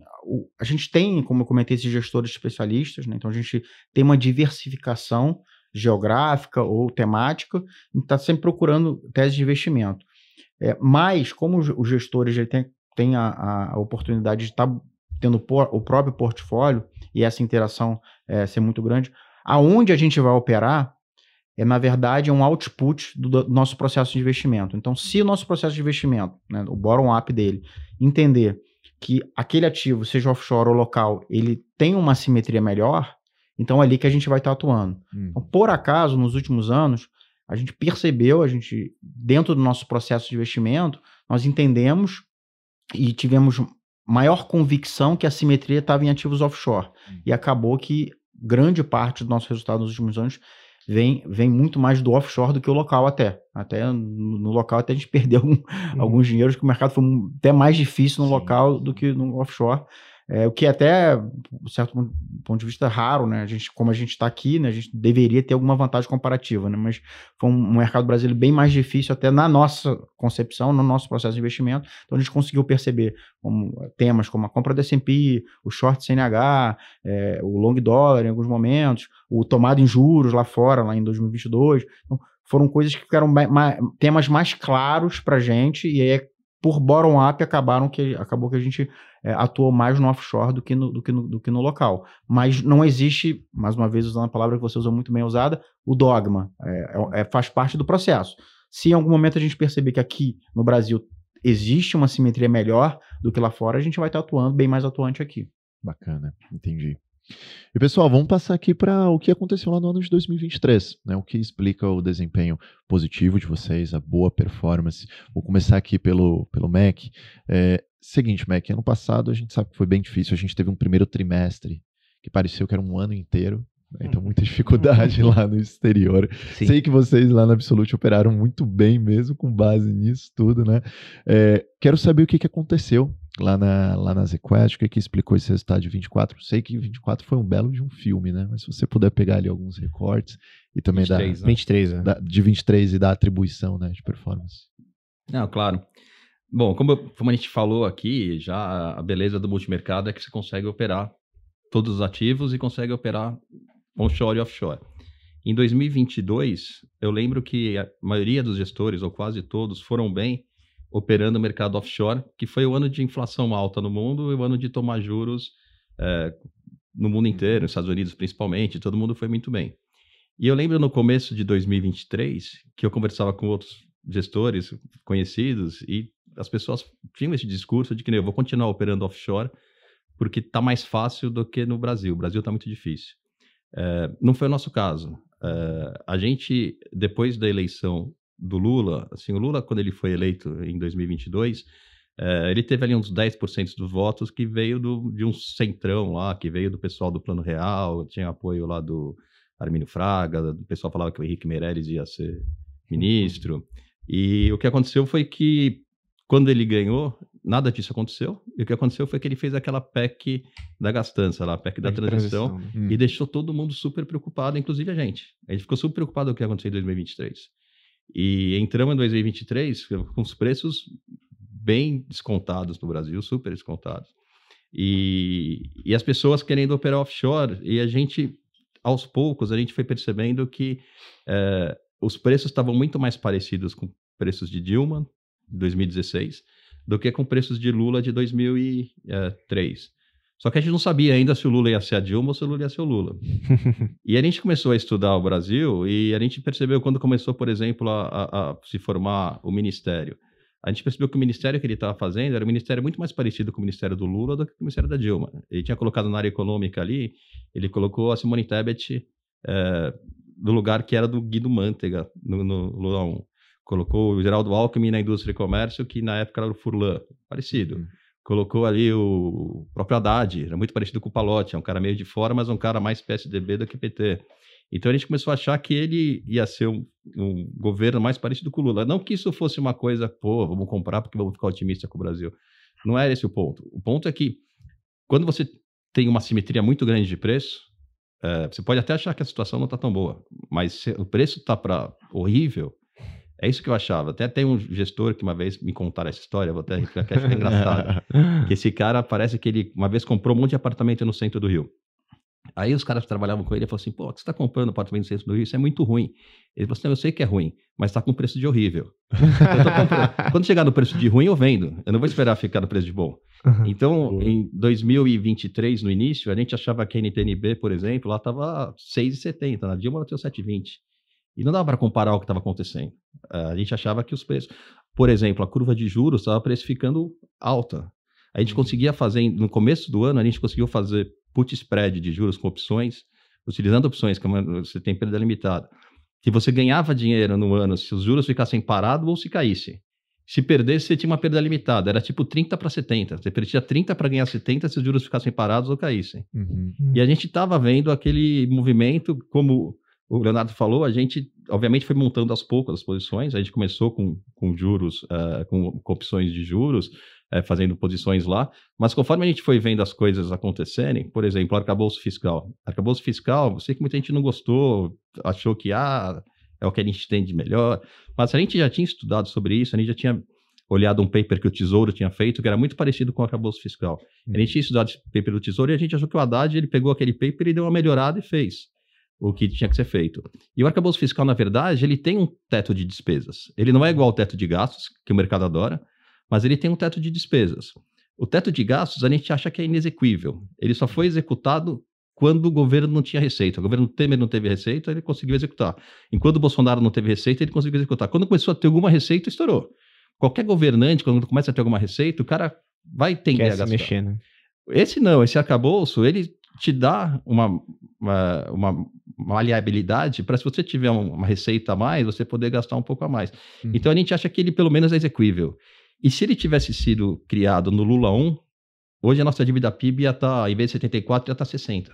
a gente tem, como eu comentei, esses gestores especialistas, né? então a gente tem uma diversificação geográfica ou temática, está sempre procurando teses de investimento. É, mas, como os gestores já têm, têm a, a, oportunidade de estar tá tendo o próprio portfólio e essa interação é, ser muito grande, aonde a gente vai operar é, na verdade, é um output do, do, nosso processo de investimento. Então, se o nosso processo de investimento, né, o bottom-up dele, entender que aquele ativo, seja offshore ou local, ele tem uma simetria melhor, então é ali que a gente vai estar atuando. Hum. Então, por acaso, nos últimos anos, a gente percebeu, a gente, dentro do nosso processo de investimento, nós entendemos e tivemos maior convicção que a simetria estava em ativos offshore. Hum. E acabou que grande parte do nosso resultado nos últimos anos vem, vem muito mais do offshore do que o local até. Até no, local até a gente perdeu um, uhum. alguns dinheiros que o mercado foi até mais difícil no Sim. local do que no offshore. É, o que é até, de certo ponto de vista, raro, né? A gente, como a gente está aqui, né, a gente deveria ter alguma vantagem comparativa, né? Mas foi um mercado brasileiro bem mais difícil, até na nossa concepção, no nosso processo de investimento. Então a gente conseguiu perceber como, temas como a compra do SP, o short CNH, é, o long dollar em alguns momentos, o tomado em juros lá fora, lá em 2022. Então, foram coisas que ficaram mais, temas mais claros para gente e aí por bottom-up acabaram que acabou que a gente é, atuou mais no offshore do que no, do, que no, do que no local. Mas não existe, mais uma vez usando a palavra que você usou muito bem usada, o dogma. É, é, é, faz parte do processo. Se em algum momento a gente perceber que aqui no Brasil existe uma simetria melhor do que lá fora, a gente vai estar atuando bem mais atuante aqui. Bacana, entendi. E pessoal, vamos passar aqui para o que aconteceu lá no ano de 2023, né? O que explica o desempenho positivo de vocês, a boa performance. Vou começar aqui pelo, pelo Mac. É, seguinte, Mac, ano passado a gente sabe que foi bem difícil. A gente teve um primeiro trimestre que pareceu que era um ano inteiro. Né? Então, muita dificuldade lá no exterior. Sim. Sei que vocês lá na Absolute operaram muito bem mesmo com base nisso tudo, né? É, quero saber o que, que aconteceu lá na, lá na ZQuest, o que, que explicou esse resultado de 24. Sei que 24 foi um belo de um filme, né? Mas se você puder pegar ali alguns recortes e também 23, da, né? 23, né? da, de 23 e da atribuição né, de performance. Não, claro. Bom, como, como a gente falou aqui, já a beleza do multimercado é que você consegue operar todos os ativos e consegue operar onshore e offshore. Em 2022, eu lembro que a maioria dos gestores, ou quase todos, foram bem operando o mercado offshore, que foi o ano de inflação alta no mundo e o ano de tomar juros é, no mundo inteiro, nos Estados Unidos principalmente, todo mundo foi muito bem. E eu lembro no começo de 2023 que eu conversava com outros gestores conhecidos e as pessoas tinham esse discurso de que eu vou continuar operando offshore porque está mais fácil do que no Brasil. O Brasil está muito difícil. É, não foi o nosso caso. É, a gente, depois da eleição do Lula, assim, o Lula, quando ele foi eleito em 2022, é, ele teve ali uns 10% dos votos que veio do, de um centrão lá, que veio do pessoal do Plano Real, tinha apoio lá do Armínio Fraga, o pessoal falava que o Henrique Meirelles ia ser ministro. E o que aconteceu foi que, quando ele ganhou, nada disso aconteceu. E o que aconteceu foi que ele fez aquela PEC da gastança, lá, a PEC da transição, transição né? e hum. deixou todo mundo super preocupado, inclusive a gente. A gente ficou super preocupado com o que ia acontecer em 2023. E entramos em 2023 com os preços bem descontados no Brasil, super descontados. E, e as pessoas querendo operar offshore, e a gente, aos poucos, a gente foi percebendo que é, os preços estavam muito mais parecidos com preços de Dilma, 2016, do que com preços de Lula de 2003. Só que a gente não sabia ainda se o Lula ia ser a Dilma ou se o Lula ia ser o Lula. e a gente começou a estudar o Brasil e a gente percebeu quando começou, por exemplo, a, a, a se formar o ministério. A gente percebeu que o ministério que ele estava fazendo era um ministério muito mais parecido com o ministério do Lula do que com o ministério da Dilma. Ele tinha colocado na área econômica ali, ele colocou a Simone Tebet é, no lugar que era do Guido Mantega, no, no Lula 1. Colocou o Geraldo Alckmin na indústria e comércio, que na época era o Furlan, parecido. Uhum colocou ali o próprio Haddad, era muito parecido com o Palotti, é um cara meio de fora, mas um cara mais PSDB do que PT. Então a gente começou a achar que ele ia ser um, um, governo mais parecido com o Lula. Não que isso fosse uma coisa, pô, vamos comprar porque vamos ficar otimista com o Brasil. Não é esse o ponto. O ponto é que quando você tem uma simetria muito grande de preço, é, você pode até achar que a situação não está tão boa, mas se o preço está para horrível, é isso que eu achava. Até tem um gestor que uma vez me contaram essa história, vou até que achar engraçado. que esse cara parece que ele uma vez comprou um monte de apartamento no centro do Rio. Aí os caras que trabalhavam com ele falaram assim: pô, você está comprando apartamento no centro do Rio? Isso é muito ruim. Ele falou assim: eu sei que é ruim, mas está com preço de horrível. Quando chegar no preço de ruim, eu vendo. Eu não vou esperar ficar no preço de bom. Uhum. Então, em 2023, no início, a gente achava que a NTNB, por exemplo, lá estava 6,70, na Dilma bateu 7,20. E não dava para comparar o que estava acontecendo. A gente achava que os preços. Por exemplo, a curva de juros estava precificando alta. A gente uhum. conseguia fazer, no começo do ano, a gente conseguiu fazer put spread de juros com opções, utilizando opções que você tem perda limitada, que você ganhava dinheiro no ano se os juros ficassem parados ou se caísse. Se perdesse, você tinha uma perda limitada. Era tipo 30 para 70. Você perdia 30 para ganhar 70 se os juros ficassem parados ou caíssem. Uhum. E a gente estava vendo aquele movimento, como o Leonardo falou, a gente, obviamente, foi montando aos poucos as posições. A gente começou com, com juros, uh, com, com, opções de juros, uh, fazendo posições lá. Mas conforme a gente foi vendo as coisas acontecerem, por exemplo, arcabouço fiscal. Arcabouço fiscal, sei que muita gente não gostou, achou que ah, é o que a gente tem de melhor. Mas a gente já tinha estudado sobre isso, a gente já tinha olhado um paper que o Tesouro tinha feito, que era muito parecido com o arcabouço fiscal. A gente uhum. tinha estudado esse paper do Tesouro e a gente achou que o Haddad ele pegou aquele paper e deu uma melhorada e fez o que tinha que ser feito. E o arcabouço fiscal, na verdade, ele tem um teto de despesas. Ele não é igual ao teto de gastos, que o mercado adora, mas ele tem um teto de despesas. O teto de gastos a gente acha que é inexequível. Ele só foi executado quando o governo não tinha receita. O governo Temer não teve receita, ele conseguiu executar. Enquanto o Bolsonaro não teve receita, ele conseguiu executar. Quando começou a ter alguma receita, estourou. Qualquer governante, quando começa a ter alguma receita, o cara vai tender Quer a gastar. Mexer, né? Esse não, esse arcabouço, ele te dá uma, uma, uma maleabilidade para se você tiver uma receita a mais, você poder gastar um pouco a mais. Uhum. Então a gente acha que ele pelo menos é execuível. E se ele tivesse sido criado no Lula 1, hoje a nossa dívida PIB ia estar, tá, em vez de 74, ia estar tá 60.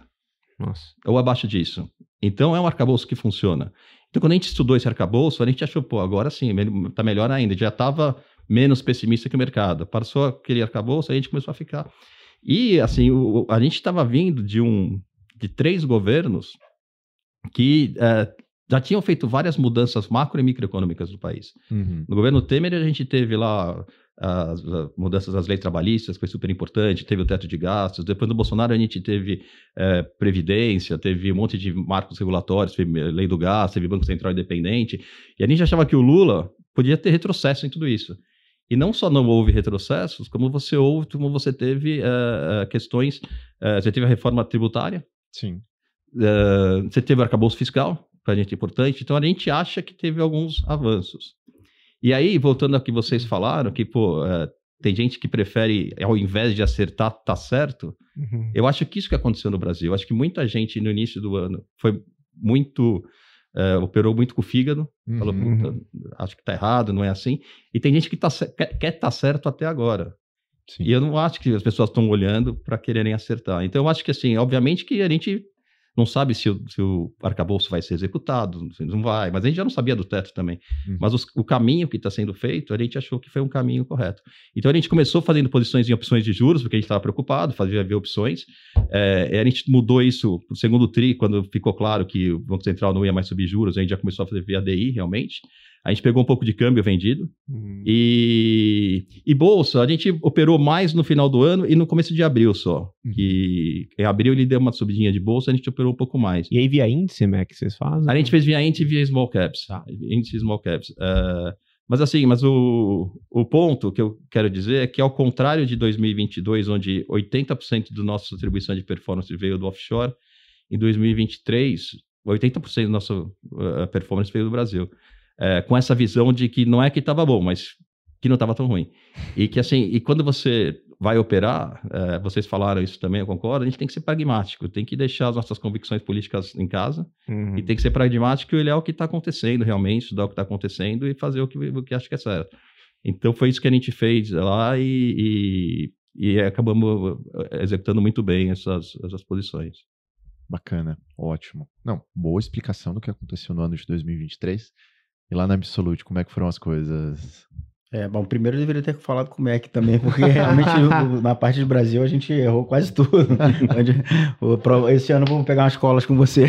Nossa. Ou abaixo disso. Então é um arcabouço que funciona. Então quando a gente estudou esse arcabouço, a gente achou, pô, agora sim, está melhor ainda. Já estava menos pessimista que o mercado. Passou aquele arcabouço, a gente começou a ficar. E assim, o, a gente estava vindo de um de três governos que é, já tinham feito várias mudanças macro e microeconômicas do país. Uhum. No governo Temer, a gente teve lá as, as, mudanças das leis trabalhistas, que foi super importante, teve o teto de gastos. Depois do Bolsonaro, a gente teve é, Previdência, teve um monte de marcos regulatórios, teve lei do gás, teve Banco Central Independente. E a gente achava que o Lula podia ter retrocesso em tudo isso. E não só não houve retrocessos, como você houve, como você teve uh, questões. Uh, você teve a reforma tributária. Sim. Uh, você teve o arcabouço fiscal, para a gente é importante. Então a gente acha que teve alguns avanços. E aí, voltando ao que vocês falaram, que pô, tem gente que prefere, ao invés de acertar, tá certo. Uhum. Eu acho que isso que aconteceu no Brasil. Eu acho que muita gente no início do ano foi muito é, operou muito com o fígado, uhum. falou, puta, acho que tá errado, não é assim. E tem gente que tá, quer estar tá certo até agora. Sim. E eu não acho que as pessoas estão olhando para quererem acertar. Então eu acho que assim, obviamente que a gente não sabe se o, se o arcabouço vai ser executado, não vai, mas a gente já não sabia do teto também. Uhum. Mas os, o caminho que está sendo feito, a gente achou que foi um caminho correto. Então a gente começou fazendo posições em opções de juros, porque a gente estava preocupado, fazia ver opções. É, a gente mudou isso para o segundo TRI, quando ficou claro que o Banco Central não ia mais subir juros, a gente já começou a fazer VADI realmente. A gente pegou um pouco de câmbio vendido. Uhum. E, e bolsa, a gente operou mais no final do ano e no começo de abril só. Uhum. Que em abril ele deu uma subidinha de bolsa, a gente operou um pouco mais. E aí via índice, Mac, vocês fazem? A gente fez via índice e via small caps. Tá. Índice small caps. Uh, mas assim, mas o, o ponto que eu quero dizer é que ao contrário de 2022, onde 80% da nossa distribuição de performance veio do offshore, em 2023, 80% da nossa uh, performance veio do Brasil é, com essa visão de que não é que estava bom, mas que não estava tão ruim. E que assim, e quando você vai operar, é, vocês falaram isso também, eu concordo, a gente tem que ser pragmático, tem que deixar as nossas convicções políticas em casa uhum. e tem que ser pragmático e olhar o que está acontecendo realmente, estudar o que está acontecendo e fazer o que, o que acha que é certo. Então foi isso que a gente fez lá e, e, e acabamos executando muito bem essas, essas posições. Bacana, ótimo. Não, boa explicação do que aconteceu no ano de 2023. E lá na Absolute, como é que foram as coisas? É, bom, primeiro eu deveria ter falado com o Mac também, porque realmente na parte do Brasil a gente errou quase tudo. Esse ano vamos pegar umas colas com você.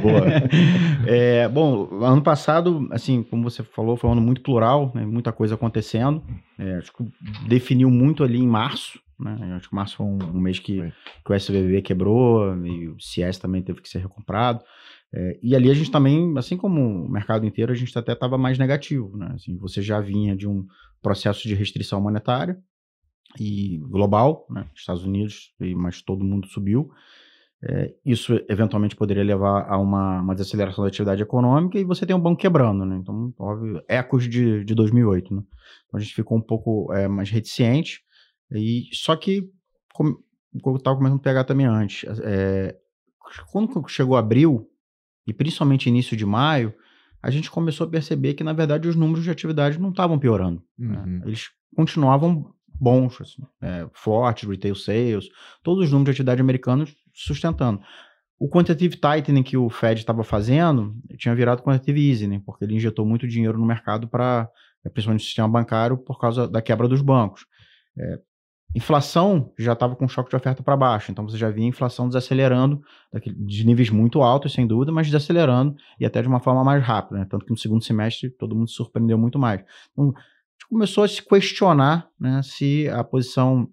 Boa. É, bom, ano passado, assim, como você falou, foi um ano muito plural, né, muita coisa acontecendo. É, acho que definiu muito ali em março, né? Acho que março foi um, um mês que, que o SVB quebrou e o CS também teve que ser recomprado. É, e ali a gente também, assim como o mercado inteiro, a gente até estava mais negativo. Né? Assim, você já vinha de um processo de restrição monetária e global, né? Estados Unidos, mas todo mundo subiu. É, isso eventualmente poderia levar a uma, uma, desaceleração da atividade econômica e você tem um banco quebrando, né? Então, óbvio, ecos de, de 2008, né? Então a gente ficou um pouco é, mais reticente. E, só que, como, eu estava começando a pegar também antes, é, quando chegou abril, e principalmente início de maio, a gente começou a perceber que, na verdade, os números de atividade não estavam piorando. Né? Uhum. Né? Eles continuavam bons, assim, é, fortes, retail sales, todos os números de atividade americanos sustentando. O quantitative tightening que o Fed estava fazendo tinha virado quantitative easing, porque ele injetou muito dinheiro no mercado para, principalmente no sistema bancário, por causa da quebra dos bancos. É, Inflação já estava com choque de oferta para baixo, então você já via inflação desacelerando de níveis muito altos, sem dúvida, mas desacelerando e até de uma forma mais rápida, né? tanto que no segundo semestre todo mundo se surpreendeu muito mais. Então, começou a se questionar né, se a posição,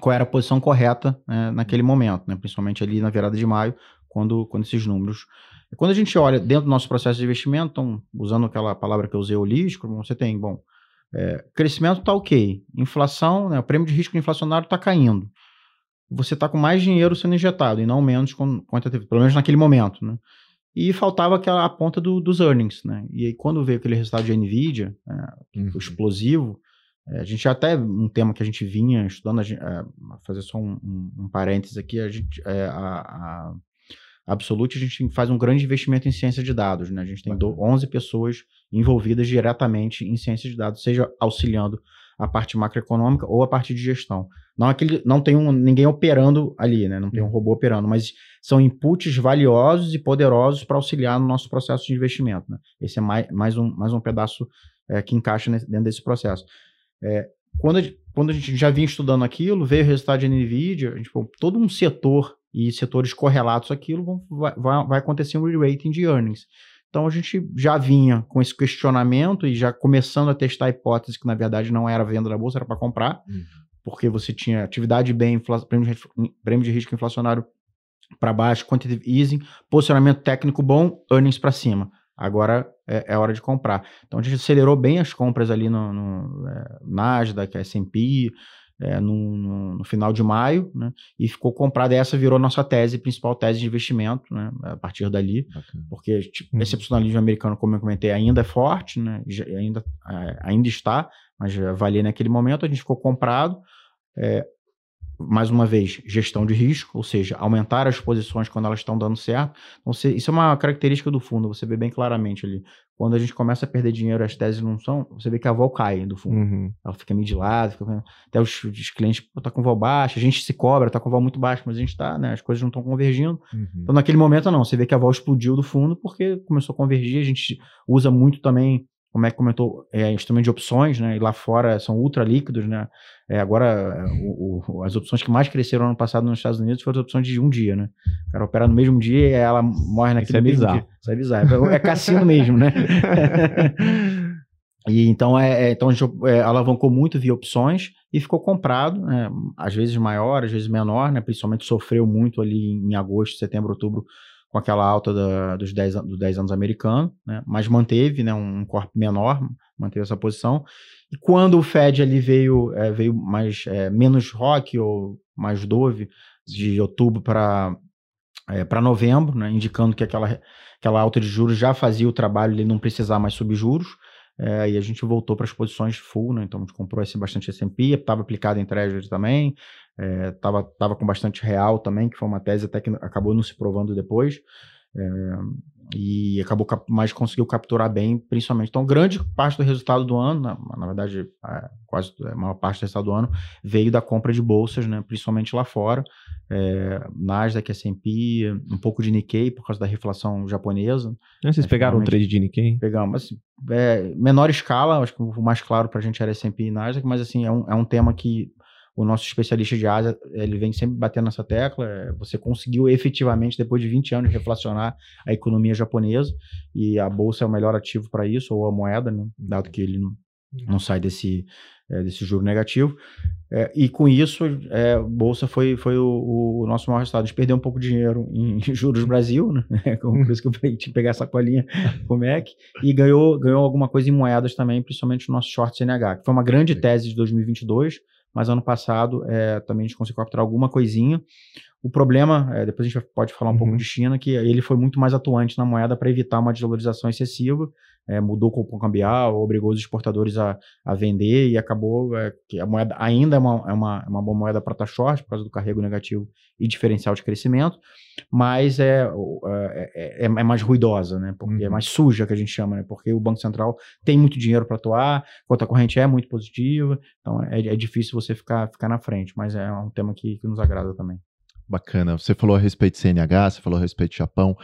qual era a posição correta né, naquele momento, né? principalmente ali na virada de maio, quando, quando esses números. Quando a gente olha dentro do nosso processo de investimento, então, usando aquela palavra que eu usei, holístico, você tem, bom, é, crescimento está ok. Inflação, né, o prêmio de risco inflacionário está caindo. Você está com mais dinheiro sendo injetado e não menos quantitativo, pelo menos naquele momento. Né? E faltava aquela a ponta do, dos earnings. Né? E aí, quando veio aquele resultado de NVIDIA, é, uhum. explosivo, é, a gente até um tema que a gente vinha estudando, a gente, é, fazer só um, um, um parênteses aqui, a gente, é, a, a Absolute, a gente faz um grande investimento em ciência de dados. Né? A gente tem 11 pessoas envolvidas diretamente em ciência de dados, seja auxiliando a parte macroeconômica ou a parte de gestão. Não é que não tem um, ninguém operando ali, né? não tem um uhum. robô operando, mas são inputs valiosos e poderosos para auxiliar no nosso processo de investimento. Né? Esse é mais, mais, um, mais um pedaço é, que encaixa dentro desse processo. É, quando, a, quando a gente já vinha estudando aquilo, veio o resultado de NVIDIA, a gente, pô, todo um setor e setores correlatos àquilo, vão, vai, vai acontecer um re-rating de earnings. Então a gente já vinha com esse questionamento e já começando a testar a hipótese que na verdade não era venda da bolsa, era para comprar, uhum. porque você tinha atividade bem, prêmio de, prêmio de risco inflacionário para baixo, quantitative easing, posicionamento técnico bom, earnings para cima. Agora é, é, hora de comprar. Então a gente acelerou bem as compras ali no, no é, Nasdaq, S&P, é, no, no, no, final de maio, né? E ficou comprada. Essa virou nossa tese, principal tese de investimento, né? A partir dali, Bacana. porque tipo, uhum. excepcionalismo americano, como eu comentei, ainda é forte, né? Já, ainda, é, ainda está, mas valia naquele momento. A gente ficou comprado. É, mais uma vez, gestão de risco, ou seja, aumentar as posições quando elas estão dando certo. Então, você, isso é uma característica do fundo, você vê bem claramente ali. Quando a gente começa a perder dinheiro, as teses não são, você vê que a vol cai do fundo. Uhum. Ela fica meio de lado, fica, até os, os clientes tá com vol baixa, a gente se cobra, tá com vol muito baixo, mas a gente tá, né, as coisas não estão convergindo. Uhum. Então, naquele momento, não, você vê que a vol explodiu do fundo porque começou a convergir, a gente usa muito também como é que comentou, é instrumento de opções, né? E lá fora são ultra líquidos, né? É, agora, o, o, as opções que mais cresceram ano passado nos Estados Unidos foram as opções de um dia, né? O cara opera no mesmo dia e ela morre naquele Isso é mesmo bizarro. dia. Isso é bizarro. É, é cassino mesmo, né? e então, é, é, então a gente é, alavancou muito via opções e ficou comprado, né? às vezes maior, às vezes menor, né? Principalmente sofreu muito ali em agosto, setembro, outubro, com aquela alta da, dos 10, dos 10 anos americanos, né? mas manteve né, um corpo menor, manteve essa posição. E quando o Fed ali veio, é, veio mais, é, menos rock ou mais dove, de outubro para é, para novembro, né, indicando que aquela, aquela alta de juros já fazia o trabalho de não precisar mais subir juros, é, e a gente voltou para as posições full, né, então a gente comprou esse bastante S&P, estava aplicado em Treasury também, é, tava com bastante real também, que foi uma tese até que acabou não se provando depois. É, e acabou mais conseguiu capturar bem, principalmente. Então, grande parte do resultado do ano, na, na verdade, é, quase a maior parte do resultado do ano, veio da compra de bolsas, né, principalmente lá fora. É, Nasdaq, S&P, um pouco de Nikkei por causa da reflação japonesa. Vocês pegaram o trade de Nikkei? Pegamos, assim, é, menor escala, acho que o mais claro para a gente era S&P e Nasdaq, mas assim, é um, é um tema que o nosso especialista de Ásia, ele vem sempre batendo nessa tecla. É, você conseguiu efetivamente, depois de 20 anos, reflacionar a economia japonesa e a bolsa é o melhor ativo para isso, ou a moeda, né? dado que ele não, não sai desse, é, desse juro negativo. É, e com isso, é, a bolsa foi, foi o, o, nosso maior resultado. A gente perdeu um pouco de dinheiro em juros Brasil, né? por isso que eu falei, tinha que pegar essa colinha com o MEC, e ganhou, ganhou alguma coisa em moedas também, principalmente o nosso short CNH, que foi uma grande tese de 2022 mas ano passado é, também a gente conseguiu capturar alguma coisinha. O problema, é, depois a gente pode falar um uhum. pouco de China, que ele foi muito mais atuante na moeda para evitar uma desvalorização excessiva, é, mudou o cupom cambial, obrigou os exportadores a, a vender e acabou é, que a moeda ainda é uma, é uma, é uma boa moeda para estar short por causa do carrego negativo e diferencial de crescimento, mas é, é, é, é mais ruidosa, né? Porque é uhum. é mais suja que a gente chama, né? Porque o Banco Central tem muito dinheiro para atuar, a conta corrente é muito positiva, então é, é difícil você ficar, ficar na frente, mas é um tema que, que nos agrada também. Bacana. Você falou a respeito de CNH, você falou a respeito de Japão.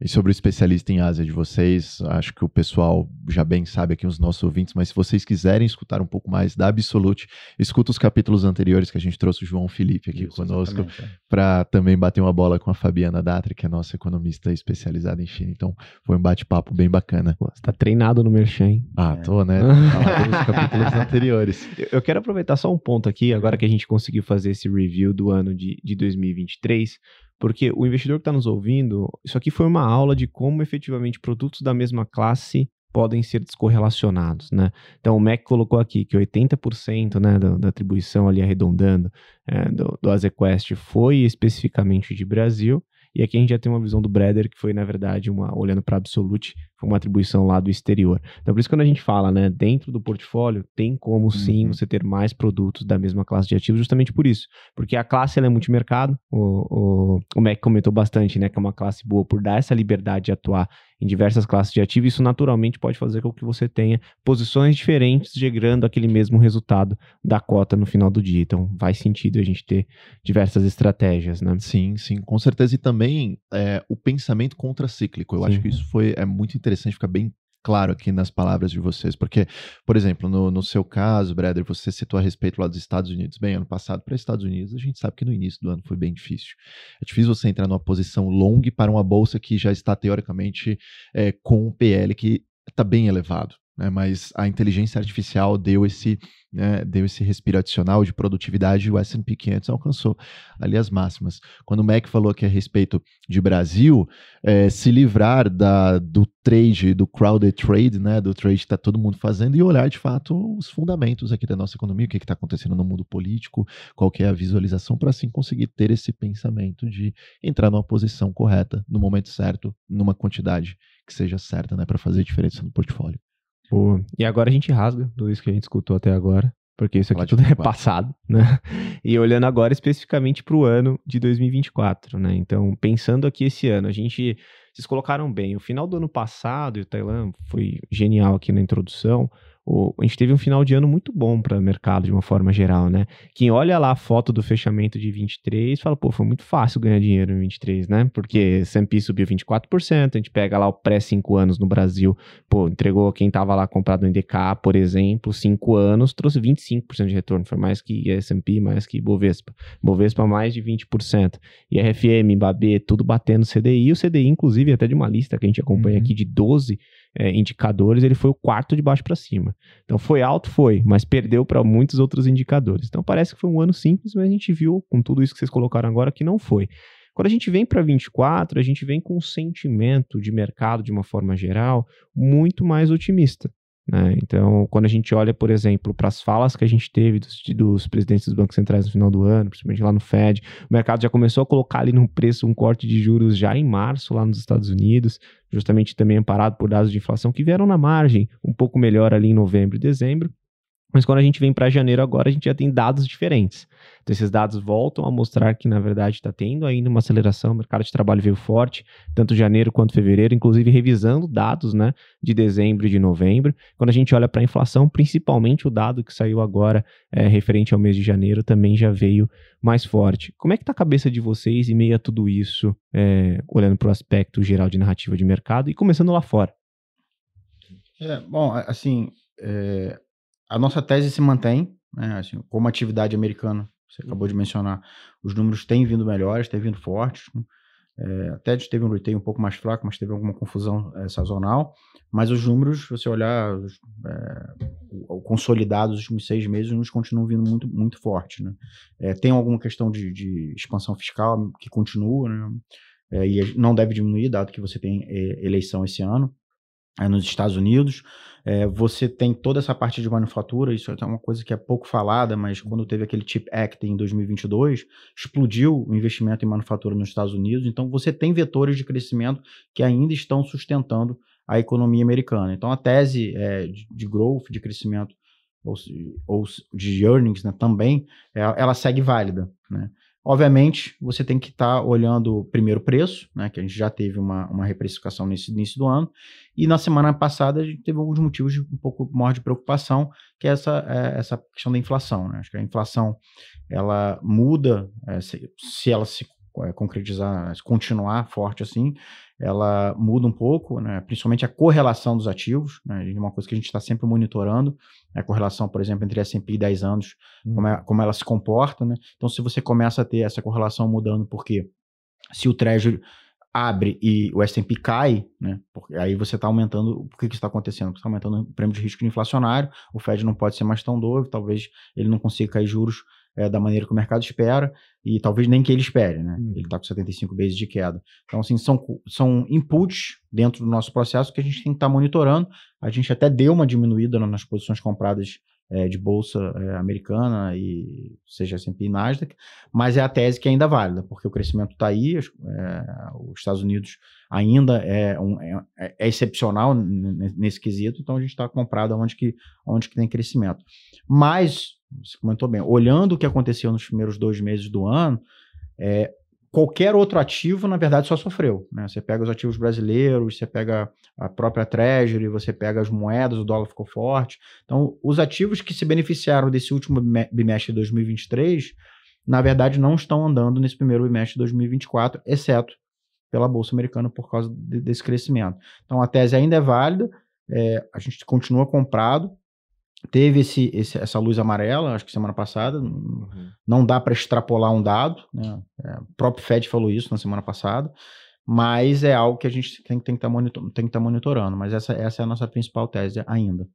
E sobre o especialista em Ásia de vocês, acho que o pessoal já bem sabe aqui os nossos ouvintes, mas se vocês quiserem escutar um pouco mais da Absolute, escuta os capítulos anteriores que a gente trouxe o João Felipe aqui Isso, conosco é. para também bater uma bola com a Fabiana Datri, que é nossa economista especializada em China. Então, foi um bate-papo bem bacana. Você tá treinado no Merchan, hein? Ah, é. tô, né? Os capítulos anteriores. Eu quero aproveitar só um ponto aqui, agora que a gente conseguiu fazer esse review do ano de, de 2023, porque o investidor que está nos ouvindo, isso aqui foi uma aula de como efetivamente produtos da mesma classe podem ser descorrelacionados, né? Então o MEC colocou aqui que 80% né, da, da, atribuição ali arredondando é, do, do Azequest foi especificamente de Brasil, e aqui a gente já tem uma visão do Breder, que foi, na verdade, uma olhando para Absolute, uma atribuição lá do exterior. Então, por isso, quando a gente fala, né, dentro do portfólio, tem como sim uhum. você ter mais produtos da mesma classe de ativos, justamente por isso. Porque a classe ela é multimercado, o, o, o Mac comentou bastante, né, que é uma classe boa por dar essa liberdade de atuar em diversas classes de ativos, isso naturalmente pode fazer com que você tenha posições diferentes, gerando aquele mesmo resultado da cota no final do dia. Então, faz sentido a gente ter diversas estratégias, né? Sim, sim, com certeza. E também é, o pensamento contracíclico. Eu sim. acho que isso foi, é muito interessante, fica bem claro aqui nas palavras de vocês, porque, por exemplo, no, no seu caso, Breder, você citou a respeito lá dos Estados Unidos. Bem, ano passado para Estados Unidos, a gente sabe que no início do ano foi bem difícil. É difícil você entrar numa posição long para uma bolsa que já está teoricamente é, com um PL que está bem elevado né, mas a inteligência artificial deu esse, né, deu esse respiro adicional de produtividade e o S&P 500 alcançou ali as máximas. Quando o Mac falou aqui a respeito de Brasil, é, se livrar da, do trade, do crowded trade, né, do trade que está todo mundo fazendo e olhar de fato os fundamentos aqui da nossa economia, o que está acontecendo no mundo político, qual que é a visualização, para assim conseguir ter esse pensamento de entrar numa posição correta, no momento certo, numa quantidade que seja certa, né, para fazer diferença no portfólio. Boa. E agora a gente rasga tudo isso que a gente escutou até agora, porque isso aqui tudo é passado, né? E olhando agora especificamente para o ano de 2024, né? Então, pensando aqui esse ano, a gente vocês colocaram bem. O final do ano passado, e o Tailan foi genial aqui na introdução, o, a gente teve um final de ano muito bom para o mercado de uma forma geral, né? Quem olha lá a foto do fechamento de 23 fala, pô, foi muito fácil ganhar dinheiro em 23, né? Porque S&P subiu 24%, a gente pega lá o pré 5 anos no Brasil, pô, entregou quem tava lá comprado no IDK, por exemplo, 5 anos, trouxe 25% de retorno, foi mais que S&P, mais que Bovespa. Bovespa mais de 20%. E RFM, Babê, tudo batendo CDI, o CDI inclusive até de uma lista que a gente acompanha uhum. aqui de 12 é, indicadores, ele foi o quarto de baixo para cima. Então foi alto, foi, mas perdeu para muitos outros indicadores. Então parece que foi um ano simples, mas a gente viu com tudo isso que vocês colocaram agora que não foi. Quando a gente vem para 24, a gente vem com um sentimento de mercado de uma forma geral muito mais otimista. Né? Então, quando a gente olha, por exemplo, para as falas que a gente teve dos, dos, presidentes dos bancos centrais no final do ano, principalmente lá no Fed, o mercado já começou a colocar ali no preço um corte de juros já em março, lá nos Estados Unidos, justamente também amparado por dados de inflação que vieram na margem, um pouco melhor ali em novembro e dezembro. Mas quando a gente vem para janeiro agora, a gente já tem dados diferentes. Então, esses dados voltam a mostrar que, na verdade, está tendo ainda uma aceleração, o mercado de trabalho veio forte, tanto janeiro quanto fevereiro, inclusive revisando dados né, de dezembro e de novembro. Quando a gente olha para a inflação, principalmente o dado que saiu agora, é, referente ao mês de janeiro, também já veio mais forte. Como é que está a cabeça de vocês em meio a tudo isso, é, olhando para o aspecto geral de narrativa de mercado e começando lá fora? É, bom, assim, é, a nossa tese se mantém, né, assim, como atividade americana, você acabou de mencionar, os números têm vindo melhores, têm vindo fortes. Né? É, até teve um retail um pouco mais fraco, mas teve alguma confusão é, sazonal. Mas os números, se você olhar é, o, o consolidado dos últimos seis meses, os números continuam vindo muito, muito fortes. Né? É, tem alguma questão de, de, expansão fiscal que continua, né? E não deve diminuir, dado que você tem eleição esse ano é, nos Estados Unidos. É, você tem toda essa parte de manufatura, isso é uma coisa que é pouco falada, mas quando teve aquele Chip Act em 2022, explodiu o investimento em manufatura nos Estados Unidos. Então, você tem vetores de crescimento que ainda estão sustentando a economia americana. Então, a tese é, de, de growth, de crescimento, ou, ou de earnings né, também, é, ela segue válida. Né? Obviamente, você tem que estar tá olhando primeiro o preço, né, que a gente já teve uma, uma reprecificação nesse início do ano, e na semana passada a gente teve alguns motivos de um pouco maior de preocupação, que é essa, é, essa questão da inflação. Né? Acho que a inflação ela muda, é, se, se ela se concretizar, continuar forte assim, ela muda um pouco, né? principalmente a correlação dos ativos, né? É uma coisa que a gente está sempre monitorando, né? a correlação, por exemplo, entre S&P e 10 anos, hum. como, é, como ela se comporta. Né? Então, se você começa a ter essa correlação mudando, porque se o Treasury abre e o S&P cai, né? Porque aí você está aumentando, o que está acontecendo? Você está aumentando o prêmio de risco inflacionário, o Fed não pode ser mais tão doido, talvez ele não consiga cair juros é, da maneira que o mercado espera e talvez nem que ele espere, né? Uhum. Ele está com 75 vezes de queda. Então, assim, são, são inputs dentro do nosso processo que a gente tem que estar tá monitorando. A gente até deu uma diminuída nas posições compradas é, de bolsa é, americana e seja S&P e Nasdaq, mas é a tese que é ainda válida, porque o crescimento está aí, é, os Estados Unidos ainda é, um, é, é excepcional nesse quesito, então a gente está comprado onde que, onde que tem crescimento. Mas você comentou bem, olhando o que aconteceu nos primeiros dois meses do ano, é, qualquer outro ativo, na verdade, só sofreu. Né? Você pega os ativos brasileiros, você pega a própria Treasury, você pega as moedas, o dólar ficou forte. Então, os ativos que se beneficiaram desse último bimestre de 2023, na verdade, não estão andando nesse primeiro bimestre de 2024, exceto pela Bolsa Americana por causa de, desse crescimento. Então, a tese ainda é válida, é, a gente continua comprado, teve esse, esse, essa luz amarela, acho que semana passada. Uhum. Não dá para extrapolar um dado, né? É, o próprio Fed falou isso na semana passada, mas é algo que a gente tem, tem que estar tá monitor, tá monitorando. Mas essa, essa é a nossa principal tese ainda.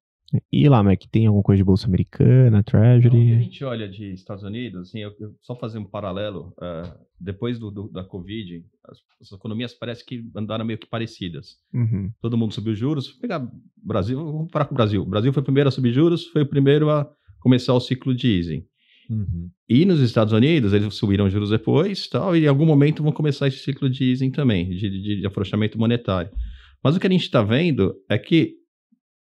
E lá, Mac, tem alguma coisa de bolsa americana, Treasury? Então, a gente olha de Estados Unidos, assim, eu, eu só fazer um paralelo, uh, depois do, do, da Covid, as, as, economias parece que andaram meio que parecidas. Uhum. Todo mundo subiu juros. Vou pegar Brasil, vamos parar com o Brasil. O Brasil foi o primeiro a subir juros, foi o primeiro a começar o ciclo de easing. Uhum. E nos Estados Unidos, eles subiram juros depois, tal, e em algum momento vão começar esse ciclo de easing também, de, de, de afrouxamento monetário. Mas o que a gente está vendo é que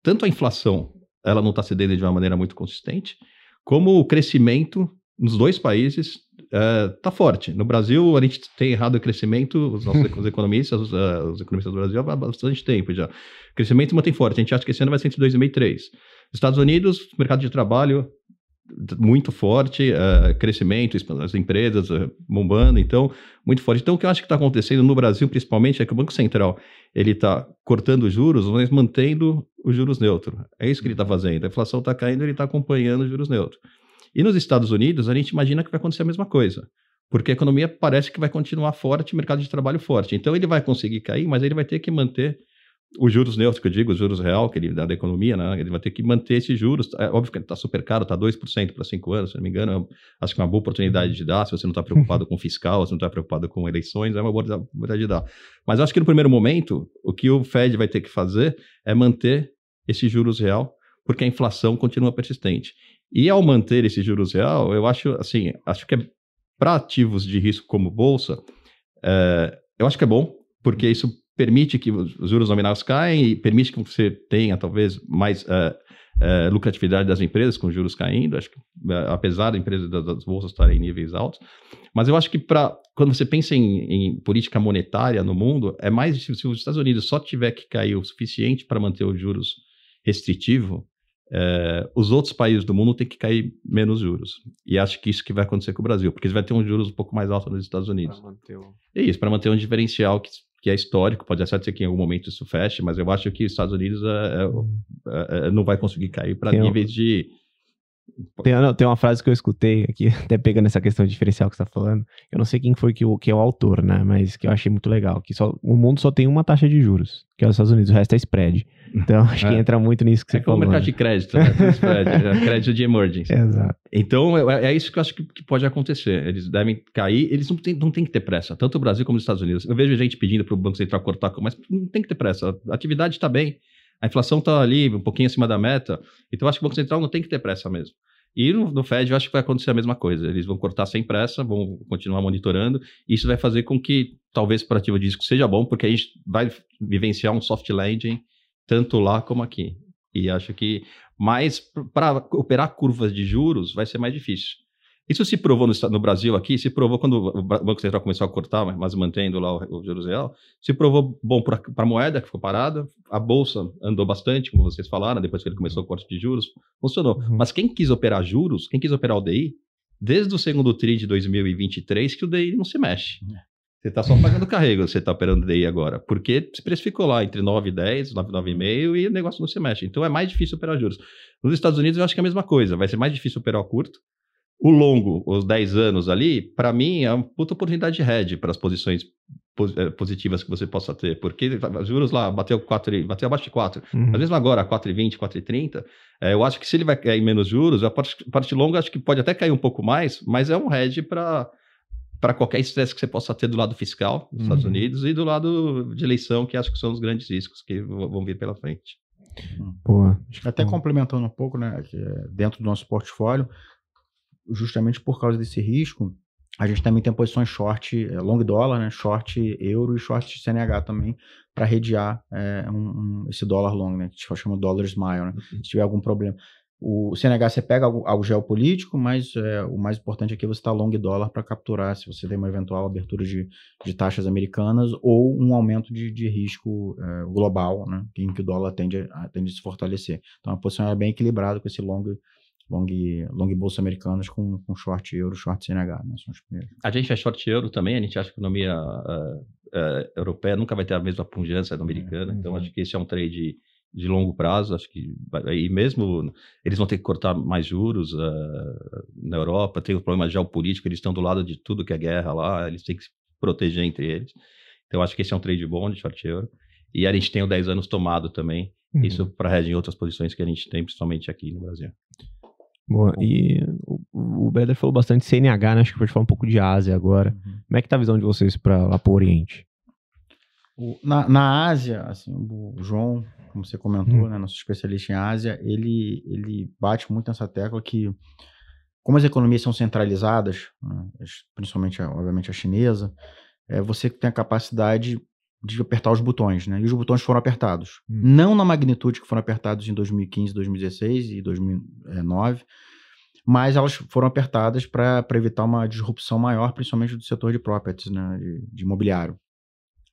tanto a inflação ela não está cedendo de uma maneira muito consistente, como o crescimento nos dois países está é, forte. No Brasil, a gente tem errado o crescimento, os nossos os economistas, os, uh, os, economistas do Brasil, há bastante tempo já. O crescimento mantém forte. A gente acha que esse ano vai ser entre 2,5 e 3. Estados Unidos, mercado de trabalho muito forte, uh, crescimento, as empresas uh, bombando, então, muito forte. Então, o que eu acho que está acontecendo no Brasil, principalmente, é que o Banco Central ele está cortando juros, mas mantendo os juros neutros. É isso que ele está fazendo. A inflação está caindo, ele está acompanhando os juros neutros. E nos Estados Unidos, a gente imagina que vai acontecer a mesma coisa. Porque a economia parece que vai continuar forte, mercado de trabalho forte. Então, ele vai conseguir cair, mas ele vai ter que manter os juros neutros, que eu digo, os juros real, que ele dá da economia, né? Ele vai ter que manter esses juros. É óbvio que está super caro, está 2% para 5 anos, se não me engano. Acho que é uma boa oportunidade de dar, se você não está preocupado com fiscal, se não está preocupado com eleições, é uma boa oportunidade de dar. Mas acho que no primeiro momento, o que o Fed vai ter que fazer é manter esses juros real, porque a inflação continua persistente. E ao manter esses juros real, eu acho, assim, acho que é para ativos de risco como bolsa, é, eu acho que é bom, porque isso permite que os juros nominais caem e permite que você tenha talvez mais uh, é, lucratividade das empresas com juros caindo, acho que é, apesar da empresa das bolsas estarem em níveis altos, mas eu acho que para quando você pensa em, em, política monetária no mundo, é mais se os Estados Unidos só tiver que cair o suficiente para manter os juros restritivo, os outros países do mundo têm que cair menos juros. E acho que isso que vai acontecer com o Brasil, porque eles vai ter uns juros um pouco mais altos nos Estados Unidos. O... É isso, para manter um diferencial que, que é histórico, pode até ser que em algum momento isso feche, mas eu acho que os Estados Unidos é, é, é não vai conseguir cair para níveis de tem, não, tem uma frase que eu escutei aqui, até pegando essa questão diferencial que você está falando. Eu não sei quem foi que, o, que é o autor, né? Mas que eu achei muito legal. Que só, o mundo só tem uma taxa de juros, que é os Estados Unidos, o resto é spread. Então, acho é. que entra muito nisso que você é falou. É o mercado né? de crédito, né? spread, é crédito de emergence. Exato. Então, é, é, isso que eu acho que, que, pode acontecer. Eles devem cair, eles não têm, não tem que ter pressa, tanto o Brasil como os Estados Unidos. Eu vejo gente pedindo para o Banco Central cortar, mas não tem que ter pressa. A atividade está bem, a inflação está ali, um pouquinho acima da meta. Então, acho que o Banco Central não tem que ter pressa mesmo. E no, no, Fed eu acho que vai acontecer a mesma coisa. Eles vão cortar sem pressa, vão continuar monitorando. Isso vai fazer com que talvez para ativo de risco seja bom, porque a gente vai vivenciar um soft landing tanto lá como aqui. E acho que mais para operar curvas de juros vai ser mais difícil. Isso se provou no, no, Brasil aqui, se provou quando o Banco Central começou a cortar, mas mantendo lá o, o juros real, se provou bom para a moeda, que ficou parada, a bolsa andou bastante, como vocês falaram, depois que ele começou o corte de juros, funcionou. Uhum. Mas quem quis operar juros, quem quis operar o DI, desde o segundo TRI de 2023, que o DI não se mexe. É. Você está só pagando carrego, você está operando DI agora, porque se precificou lá entre 9 e 10, 9, 9,5 e o negócio não se mexe. Então é mais difícil operar juros. Nos Estados Unidos eu acho que é a mesma coisa, vai ser mais difícil operar o curto, o longo, os 10 anos ali, para mim é uma puta oportunidade de hedge para as posições eh, positivas que você possa ter, porque os juros lá bateu 4, bateu abaixo de 4, uhum. mas mesmo agora 4,20, 4,30, é, eu acho que se ele vai cair menos juros, a parte, a parte longa acho que pode até cair um pouco mais, mas é um hedge para para qualquer estresse que você possa ter do lado fiscal dos uhum. Estados Unidos e do lado de eleição, que acho que são os grandes riscos que vão vir pela frente. Boa. Até complementando um pouco, né, é dentro do nosso portfólio, justamente por causa desse risco, a gente também tem posições short, é, long dólar, né, short euro e short CNH também, para redear é, um, um, esse dólar long, né, que a gente chama dólar smile, né, uhum. se tiver algum problema. O CNH você pega algo, algo geopolítico, mas é, o mais importante aqui é você estar tá long dólar para capturar se você tem uma eventual abertura de, de taxas americanas ou um aumento de, de risco é, global, né, em que o dólar tende a, tende a se fortalecer. Então a posição é bem equilibrada com esse long long, long bolsa americanas com, com short euro, short CNH, né? São os primeiros. A gente é short euro também, a gente acha que a economia uh, uh, europeia nunca vai ter a mesma pungência da americana, é, então acho que esse é um trade de longo prazo, acho que e mesmo eles vão ter que cortar mais juros uh, na Europa, tem o problema geopolítico, eles estão do lado de tudo que é guerra lá, eles têm que se proteger entre eles. Então acho que esse é um trade bom de short euro. E a gente tem o 10 anos tomado também, uhum. isso para hedge em outras posições que a gente tem, principalmente aqui no Brasil. Boa. E o, o Beder falou bastante CNH, né? Acho que pode falar um pouco de Ásia agora. Uhum. Como é que tá a visão de vocês para lá para o Oriente? Na, na Ásia, assim, o João, como você comentou, uhum. né, nosso especialista em Ásia, ele, ele bate muito nessa tecla que, como as economias são centralizadas, né, principalmente, obviamente, a chinesa, é, você tem a capacidade de apertar os botões, né? E os botões foram apertados. Hum. Não na magnitude que foram apertados em 2015, 2016 e 2009, mas elas foram apertadas para evitar uma disrupção maior, principalmente do setor de properties, né? De, de imobiliário.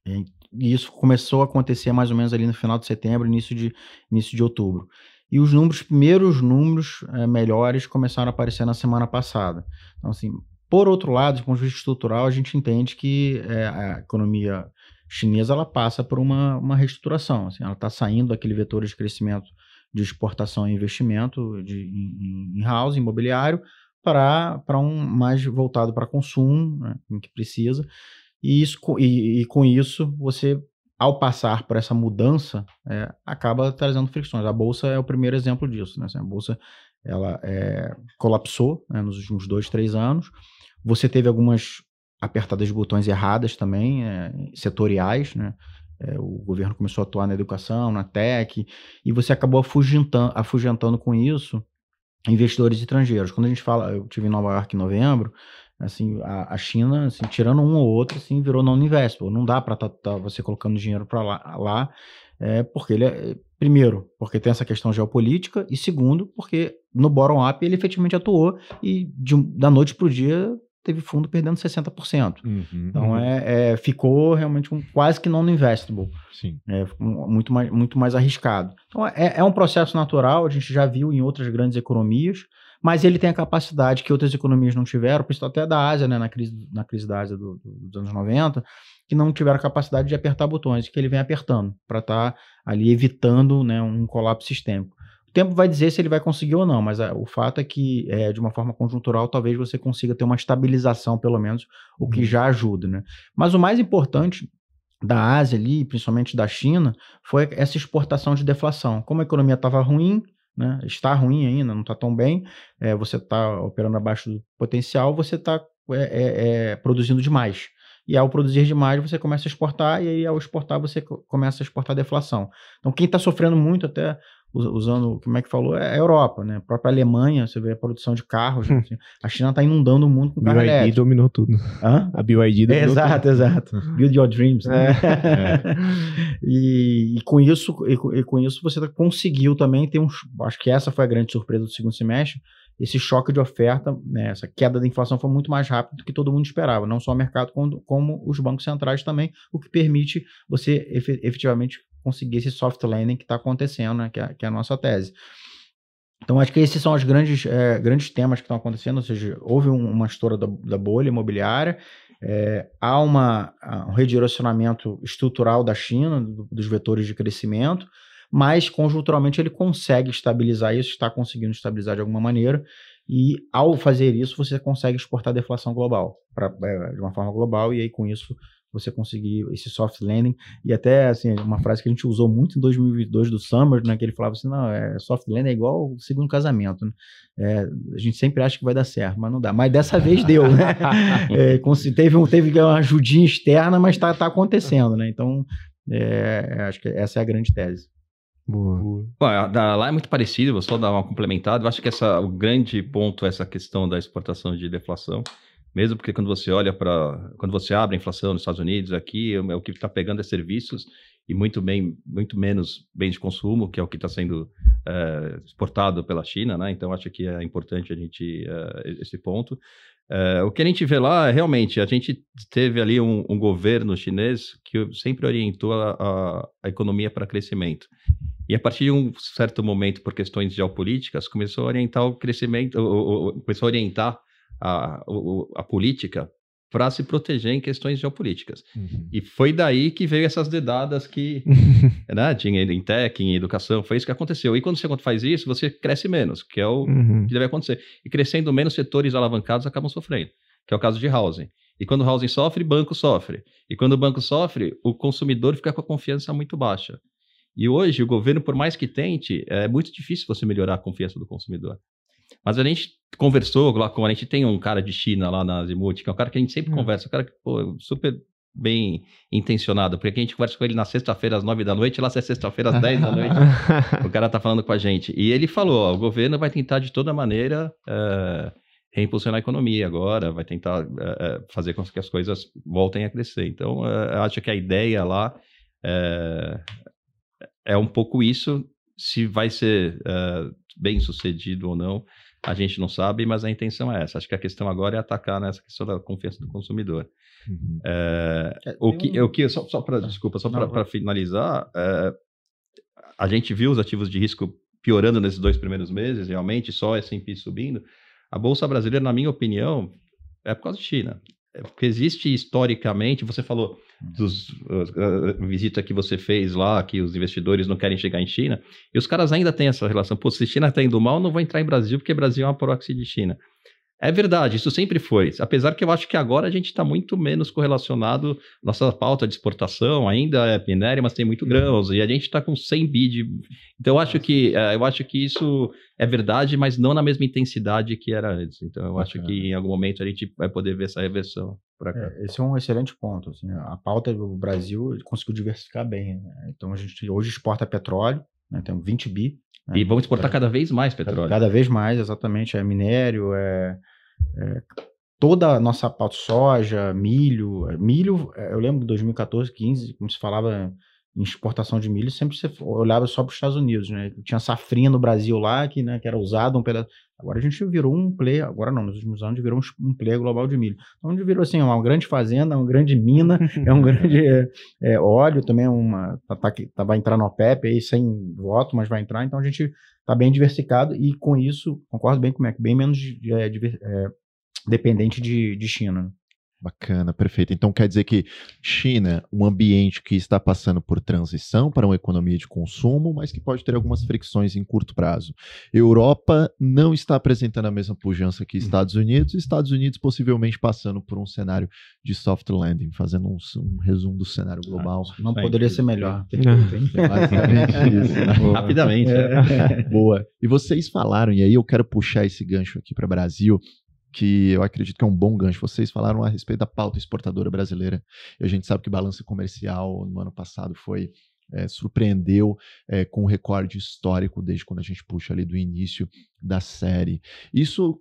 E, e isso começou a acontecer mais ou menos ali no final de setembro, início de, início de outubro. E os números, primeiros números é, melhores começaram a aparecer na semana passada. Então, assim, por outro lado, do ponto de vista estrutural, a gente entende que é, a economia chinesa ela passa por uma, uma reestruturação. Assim, ela está saindo daquele vetor de crescimento de exportação e investimento de, em, em house, imobiliário, para um mais voltado para consumo, né, que precisa. E, isso, e, e, com isso, você, ao passar por essa mudança, é, acaba trazendo fricções. A Bolsa é o primeiro exemplo disso. Né? Assim, a Bolsa ela é, colapsou né, nos últimos dois, três anos. Você teve algumas apertadas de botões erradas também, é, setoriais, né? É, o governo começou a atuar na educação, na tech, e você acabou afugentando, afugentando com isso investidores estrangeiros. Quando a gente fala, eu tive em Nova York em novembro, assim, a, a China, assim, tirando um ou outro, assim, virou non-investable. Não dá para tá, tá, você colocando dinheiro para lá, lá é, porque ele é, primeiro, porque tem essa questão geopolítica, e segundo, porque no bottom-up ele efetivamente atuou e de, da noite para o dia teve fundo perdendo 60%. Uhum, então uhum. É, é, ficou realmente um, quase que non-investable. Sim. É, muito, mais, muito mais arriscado. Então é, é um processo natural, a gente já viu em outras grandes economias, mas ele tem a capacidade que outras economias não tiveram, principalmente até da Ásia, né, na, crise, na crise da Ásia do, do, dos anos 90, que não tiveram a capacidade de apertar botões, que ele vem apertando, para estar tá ali evitando né, um colapso sistêmico. O tempo vai dizer se ele vai conseguir ou não, mas a, o fato é que, é, de uma forma conjuntural, talvez você consiga ter uma estabilização, pelo menos, o que uhum. já ajuda. Né? Mas o mais importante da Ásia ali, principalmente da China, foi essa exportação de deflação. Como a economia estava ruim, né, está ruim ainda, não está tão bem, é, você está operando abaixo do potencial, você está é, é, é, produzindo demais. E ao produzir demais, você começa a exportar, e aí ao exportar, você começa a exportar deflação. Então, quem está sofrendo muito, até usando, como é que falou, é a Europa, né? A própria Alemanha, você vê a produção de carros. Né? Assim, a China está inundando o mundo com carro BYD elétrico. dominou tudo. Hã? A BYD dominou é, Exato, tudo. exato. Build your dreams. Né? É. É. E, e, com isso, e, e, com isso você conseguiu também ter um. Acho que essa foi a grande surpresa do segundo semestre esse choque de oferta, né, essa queda da inflação foi muito mais rápido do que todo mundo esperava, não só o mercado, como, como os bancos centrais também, o que permite você efetivamente conseguir esse soft landing que está acontecendo, né, que, é, que, é, a nossa tese. Então, acho que esses são os grandes, é, grandes temas que estão acontecendo, ou seja, houve uma estoura da, da bolha imobiliária, é, há uma, um redirecionamento estrutural da China, do, dos vetores de crescimento, mas conjunturalmente ele consegue estabilizar isso, está conseguindo estabilizar de alguma maneira, e ao fazer isso você consegue exportar a deflação global, pra, é, de uma forma global, e aí com isso você conseguir esse soft landing, e até assim, uma frase que a gente usou muito em 2022 do Summer, né, que ele falava assim, não, é, soft landing é igual o segundo casamento, né? é, a gente sempre acha que vai dar certo, mas não dá, mas dessa vez deu, né, é, teve, um, teve uma ajudinha externa, mas está tá acontecendo, né, então é, acho que essa é a grande tese. Boa. Bom, lá é muito parecido, vou só dar uma complementada. Eu acho que essa, o grande ponto é essa questão da exportação de deflação. Mesmo porque quando você olha para. Quando você abre a inflação nos Estados Unidos, aqui, é o que está pegando é serviços e muito, bem, muito menos bens de consumo, que é o que está sendo é, exportado pela China, né? Então acho que é importante a gente é, esse ponto. É, o que a gente vê lá, realmente, a gente teve ali um, um governo chinês que sempre orientou a, a, a economia para crescimento. E a partir de um certo momento, por questões geopolíticas, começou a orientar o crescimento, começou a orientar a, a política para se proteger em questões geopolíticas. Uhum. E foi daí que veio essas dedadas que né, tinha em tech, em educação, foi isso que aconteceu. E quando você faz isso, você cresce menos, que é o uhum. que deve acontecer. E crescendo menos, setores alavancados acabam sofrendo, que é o caso de housing. E quando o housing sofre, banco sofre. E quando o banco sofre, o consumidor fica com a confiança muito baixa. E hoje, o governo, por mais que tente, é muito difícil você melhorar a confiança do consumidor. Mas a gente conversou lá com, a gente tem um cara de China lá na Azimuth, que é um cara que a gente sempre hum. conversa, um cara que, pô, super bem intencionado, porque a gente conversa com ele na sexta-feira às nove da noite, lá é sexta-feira às dez da noite, o cara tá falando com a gente. E ele falou, ó, o governo vai tentar de toda maneira é, reimpulsionar a economia agora, vai tentar é, fazer com que as coisas voltem a crescer. Então, acho que a ideia lá é um pouco isso. Se vai ser uh, bem sucedido ou não, a gente não sabe, mas a intenção é essa. Acho que a questão agora é atacar nessa questão da confiança do consumidor. Uhum. É, é, o, que, um... o que, só, só para, ah, desculpa, só para finalizar, é, a gente viu os ativos de risco piorando nesses dois primeiros meses, realmente, só S&P subindo. A Bolsa Brasileira, na minha opinião, é por causa de China. É porque existe historicamente, você falou dos uh, visita que você fez lá, que os investidores não querem chegar em China, e os caras ainda têm essa relação. Pô, se China está indo mal, não vou entrar em Brasil, porque Brasil é uma proxy de China. É verdade, isso sempre foi. Apesar que eu acho que agora a gente está muito menos correlacionado. Nossa pauta de exportação ainda é minério, mas tem muito grãos. E a gente está com 100 bi Então eu acho, que, uh, eu acho que isso é verdade, mas não na mesma intensidade que era antes. Então eu acho que em algum momento a gente vai poder ver essa reversão. É, esse é um excelente ponto. Assim, a pauta do Brasil conseguiu diversificar bem. Né? Então a gente hoje exporta petróleo, né? temos 20 bi. Né? E vamos exportar cada vez mais petróleo. Cada, cada vez mais, exatamente. É minério, é é, toda a nossa pauta soja, milho, é, milho, é, eu lembro de 2014, 15, como se falava em exportação de milho, sempre você olhava só para os Estados Unidos, né? Tinha safrinha no Brasil lá, que, né, que era usado um pedaço. Agora a gente virou um player, agora não, nos últimos anos virou um, player global de milho. Então a gente virou assim, uma grande fazenda, uma grande mina, é um grande é, é, óleo também, uma, tá, tá, tá, vai entrar no OPEP aí sem voto, mas vai entrar, então a gente está bem diversificado e com isso, concordo bem com o Mac, bem menos é, é, dependente de, de China. Bacana, perfeito. Então quer dizer que China, um ambiente que está passando por transição para uma economia de consumo, mas que pode ter algumas fricções em curto prazo. Europa não está apresentando a mesma pujança que Estados Unidos, e Estados Unidos possivelmente passando por um cenário de soft landing, fazendo um, um resumo do cenário global. Ah, não poderia ser melhor. É basicamente isso. Né? Rapidamente. É. Boa. E vocês falaram, e aí eu quero puxar esse gancho aqui para o Brasil, que eu acredito que é um bom gancho. Vocês falaram a respeito da pauta exportadora brasileira. A gente sabe que o balanço comercial no ano passado foi é, surpreendeu é, com um recorde histórico desde quando a gente puxa ali do início da série. Isso,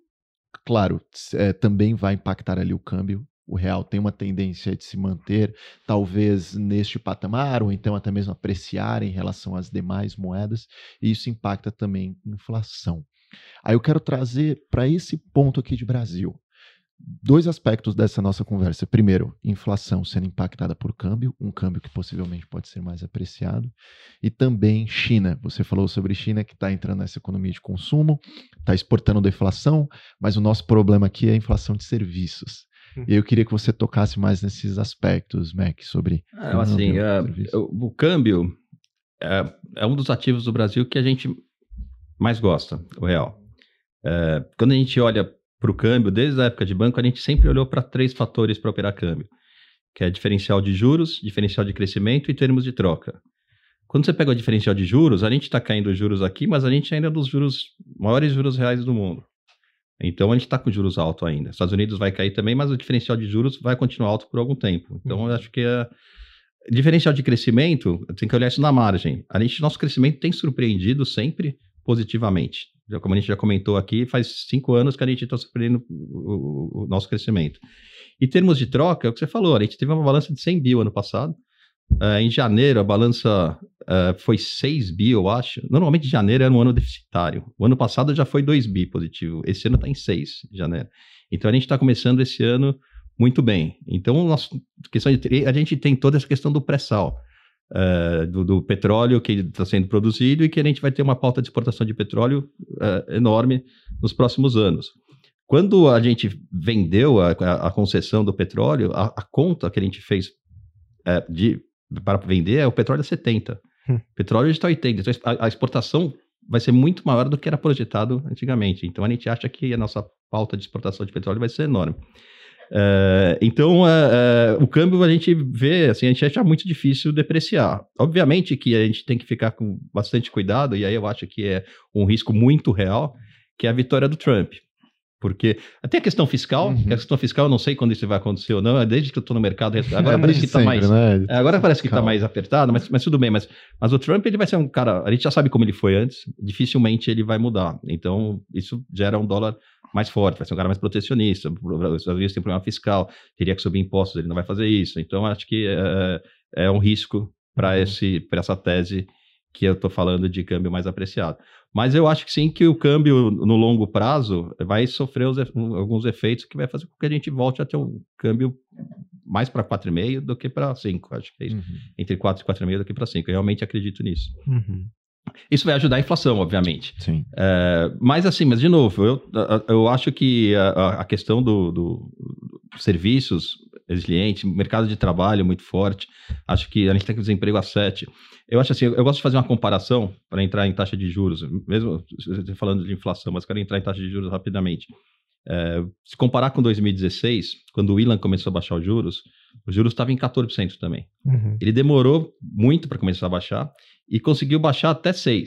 claro, é, também vai impactar ali o câmbio. O real tem uma tendência de se manter, talvez neste patamar, ou então até mesmo apreciar em relação às demais moedas, e isso impacta também a inflação. Aí eu quero trazer para esse ponto aqui de Brasil dois aspectos dessa nossa conversa. Primeiro, inflação sendo impactada por câmbio, um câmbio que possivelmente pode ser mais apreciado, e também China. Você falou sobre China que está entrando nessa economia de consumo, está exportando da inflação, mas o nosso problema aqui é a inflação de serviços. Hum. E eu queria que você tocasse mais nesses aspectos, Mac, sobre. É, assim, o, o, câmbio é, é um dos ativos do Brasil que a gente mais gosta, o real. É, quando a gente olha para o câmbio, desde a época de banco, a gente sempre olhou para três fatores para operar câmbio, que é diferencial de juros, diferencial de crescimento e termos de troca. Quando você pega o diferencial de juros, a gente está caindo juros aqui, mas a gente ainda é dos juros maiores juros reais do mundo. Então a gente está com juros altos ainda. Estados Unidos vai cair também, mas o diferencial de juros vai continuar alto por algum tempo. Então uhum. eu acho que é diferencial de crescimento, tem que olhar isso na margem. A gente, nosso crescimento tem surpreendido sempre positivamente. Já, como a gente já comentou aqui, faz cinco anos que a gente está surpreendendo o, o, nosso crescimento. Em termos de troca, é o que você falou, a gente teve uma balança de 100 bi ano passado. Uh, em janeiro, a balança uh, foi 6 bi, eu acho. Normalmente, janeiro era um ano deficitário. O ano passado já foi 2 bi positivo. Esse ano está em 6, janeiro. Então, a gente está começando esse ano muito bem. Então, nossa questão de, a gente tem toda essa questão do pré-sal uh, do, do, petróleo que está sendo produzido e que a gente vai ter uma pauta de exportação de petróleo uh, enorme nos próximos anos. Quando a gente vendeu a, a, a concessão do petróleo, a, a, conta que a gente fez uh, de, para vender é o petróleo a 70. Hum. Petróleo está 80. Então a, exportação vai ser muito maior do que era projetado antigamente. Então a gente acha que a nossa pauta de exportação de petróleo vai ser enorme. Uh, então, uh, uh, o câmbio a gente vê, assim, a gente acha muito difícil depreciar. Obviamente que a gente tem que ficar com bastante cuidado, e aí eu acho que é um risco muito real, que é a vitória do Trump. Porque até a questão fiscal, uhum. a questão fiscal eu não sei quando isso vai acontecer ou não, é desde que eu estou no mercado, agora é parece que está mais. Né? Agora parece que está mais apertado, mas, mas tudo bem. Mas, mas o Trump ele vai ser um cara. A gente já sabe como ele foi antes, dificilmente ele vai mudar. Então, isso gera um dólar mais forte, vai ser um cara mais protecionista. Os Estados Unidos tem problema fiscal, teria que subir impostos, ele não vai fazer isso. Então, acho que é, é um risco para uhum. essa tese que eu estou falando de câmbio mais apreciado. Mas eu acho que sim que o câmbio no longo prazo vai sofrer os, alguns efeitos que vai fazer com que a gente volte a ter um câmbio mais para 4,5 do que para 5. Acho que é isso. Uhum. Entre 4 e 4,5 do que para 5. Eu realmente acredito nisso. Uhum. Isso vai ajudar a inflação, obviamente. Sim. É, mas assim, mas de novo, eu, eu acho que a, a questão do, do, do serviços resiliente, mercado de trabalho muito forte. Acho que a gente tem que desemprego a 7. Eu acho assim, eu gosto de fazer uma comparação para entrar em taxa de juros, mesmo falando de inflação, mas quero entrar em taxa de juros rapidamente. É, se comparar com 2016, quando o Ilan começou a baixar os juros, os juros estavam em 14% também. Uhum. Ele demorou muito para começar a baixar e conseguiu baixar até 6%.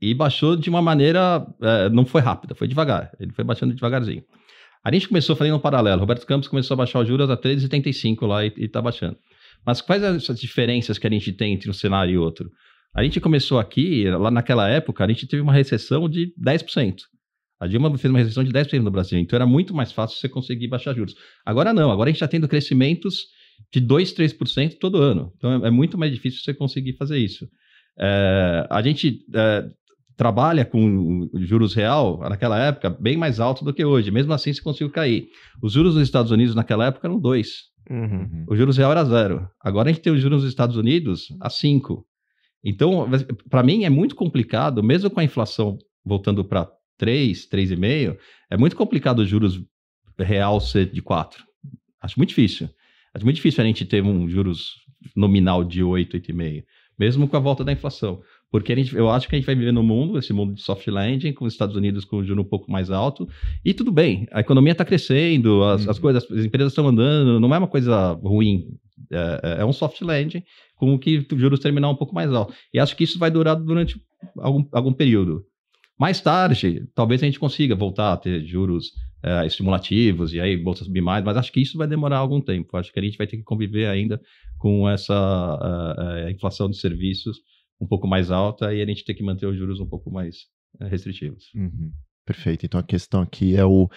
E baixou de uma maneira, é, não foi rápida, foi devagar. Ele foi baixando devagarzinho. A gente começou fazendo um paralelo. Roberto Campos começou a baixar os juros a 3,75 lá e está baixando. Mas quais as diferenças que a gente tem entre um cenário e outro? A gente começou aqui, lá naquela época, a gente teve uma recessão de 10%. A Dilma fez uma recessão de 10% no Brasil, então era muito mais fácil você conseguir baixar juros. Agora não, agora a gente está tendo crescimentos de 2, 3% todo ano. Então é, é, muito mais difícil você conseguir fazer isso. É, a gente é, trabalha com juros real, naquela época, bem mais alto do que hoje. Mesmo assim, se conseguiu cair. Os juros dos Estados Unidos naquela época eram 2. Uhum. O juros real era zero. Agora a gente tem os juros dos Estados Unidos a 5. Então, para mim é muito complicado, mesmo com a inflação voltando para 3, 3,5, é muito complicado os juros real ser de 4. Acho muito difícil. Acho muito difícil a gente ter um juros nominal de 8, 8,5, mesmo com a volta da inflação. Porque gente, eu acho que a gente vai viver no mundo, esse mundo de soft landing, com os Estados Unidos com o juro um pouco mais alto, e tudo bem, a economia está crescendo, as, as, uhum. coisas, as empresas estão andando, não é uma coisa ruim, é, é, é um soft landing com o que os juros terminar um pouco mais alto. E acho que isso vai durar durante algum, algum período. Mais tarde, talvez a gente consiga voltar a ter juros é, estimulativos e aí bolsas subir mais, mas acho que isso vai demorar algum tempo. Acho que a gente vai ter que conviver ainda com essa uh, uh, inflação de serviços um pouco mais alta e a gente ter que manter os juros um pouco mais restritivos. Uhum. Perfeito. Então a questão aqui é o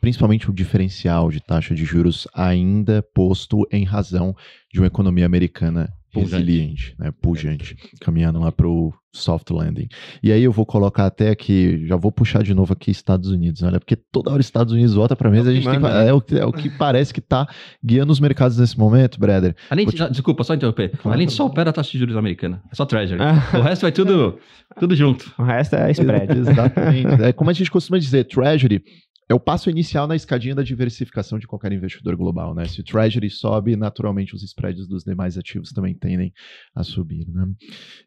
principalmente o diferencial de taxa de juros ainda posto em razão de uma economia americana resiliente, né, pujante, caminhando lá para o soft landing. E aí eu vou colocar até aqui, já vou puxar de novo aqui Estados Unidos, olha, porque toda hora Estados Unidos volta para mesa, é a gente manda, tem, né? é, o, é, o, que parece que está guiando os mercados nesse momento, Brother. Além de, desculpa, só interromper. Claro. Além de só opera a taxa de juros americana, é só Treasury. o resto vai tudo, tudo junto. O resto é spread. Exatamente. É como a gente costuma dizer, Treasury é o passo inicial na escadinha da diversificação de qualquer investidor global, né? Se o Treasury sobe, naturalmente os spreads dos demais ativos também tendem a subir, né?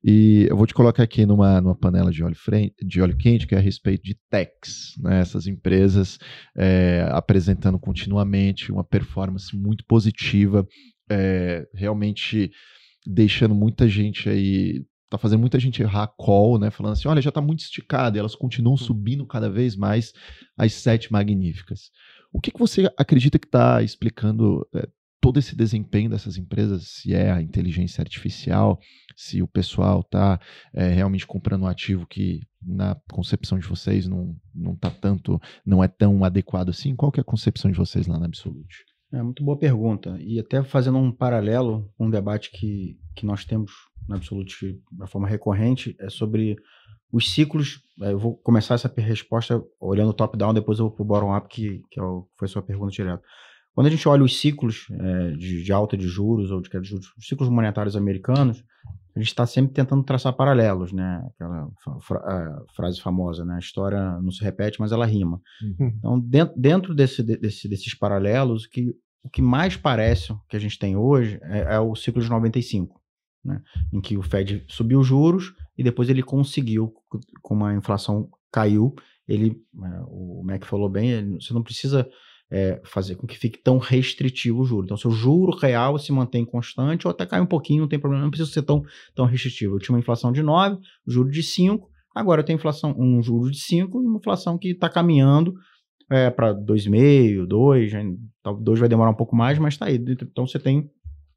E eu vou te colocar aqui numa, numa panela de óleo, frente, de óleo quente, que é a respeito de techs, né? Essas empresas é, apresentando continuamente uma performance muito positiva, é, realmente deixando muita gente aí tá fazendo muita gente errar call, né? Falando assim, olha, já tá muito esticado, e elas continuam hum. subindo cada vez mais as sete magníficas. O que, que você acredita que está explicando é, todo esse desempenho dessas empresas? Se é a inteligência artificial, se o pessoal está é, realmente comprando um ativo que na concepção de vocês não, não tá tanto, não é tão adequado assim? Qual que é a concepção de vocês lá na Absolute? É muito boa pergunta. E até fazendo um paralelo com um debate que, que nós temos na Absolute de forma recorrente, é sobre os ciclos. É, eu vou começar essa resposta olhando top-down, depois eu vou para o bottom-up, que, que é o, foi sua pergunta direta. Quando a gente olha os ciclos é, de, de, alta de juros ou de queda de juros, os ciclos monetários americanos, a gente está sempre tentando traçar paralelos, né? Aquela fra frase famosa, né? A história não se repete, mas ela rima. Uhum. Então, dentro, dentro desse, desse, desses paralelos, o que, o que mais parece que a gente tem hoje é, é o ciclo de 95 né, em que o Fed subiu os juros e depois ele conseguiu, como a inflação caiu, ele, é, o Mac falou bem, ele, você não precisa é, fazer com que fique tão restritivo o juro. Então, se o juro real se mantém constante ou até cai um pouquinho, não tem problema, não precisa ser tão, tão restritivo. Eu tinha uma inflação de 9, juro de 5, agora eu tenho inflação, um juro de 5 e uma inflação que está caminhando é, para 2,5, 2, 2 vai demorar um pouco mais, mas está aí. Então, você tem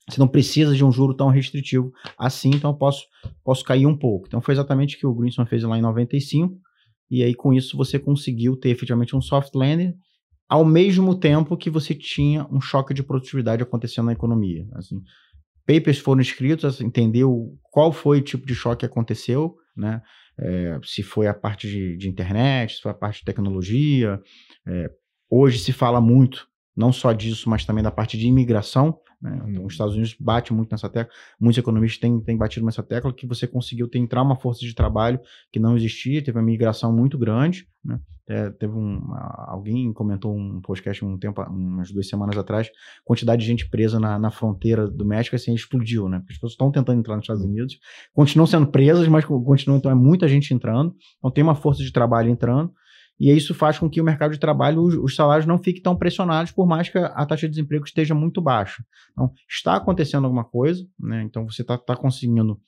você não precisa de um juro tão restritivo assim, então eu posso, posso cair um pouco. Então foi exatamente o que o Greenspan fez lá em 95, e aí com isso você conseguiu ter efetivamente um soft landing, ao mesmo tempo que você tinha um choque de produtividade acontecendo na economia. Assim, papers foram escritos, assim, entendeu qual foi o tipo de choque que aconteceu, né? É, se foi a parte de, de, internet, se foi a parte de tecnologia. É, hoje se fala muito, não só disso, mas também da parte de imigração. Né? Então, os Estados Unidos bate muito nessa tecla, muitos economistas têm, têm batido nessa tecla, que você conseguiu ter, entrar uma força de trabalho que não existia, teve uma migração muito grande. Né? É, teve um, alguém comentou um podcast um tempo, umas duas semanas atrás, quantidade de gente presa na, na fronteira do México assim explodiu, né? Porque as pessoas estão tentando entrar nos Estados Unidos, continuam sendo presas, mas continuam então é muita gente entrando, então tem uma força de trabalho entrando. E isso faz com que o mercado de trabalho, os, os salários não fiquem tão pressionados, por mais que a, a, taxa de desemprego esteja muito baixa. Então, está acontecendo alguma coisa, né? Então, você está tá conseguindo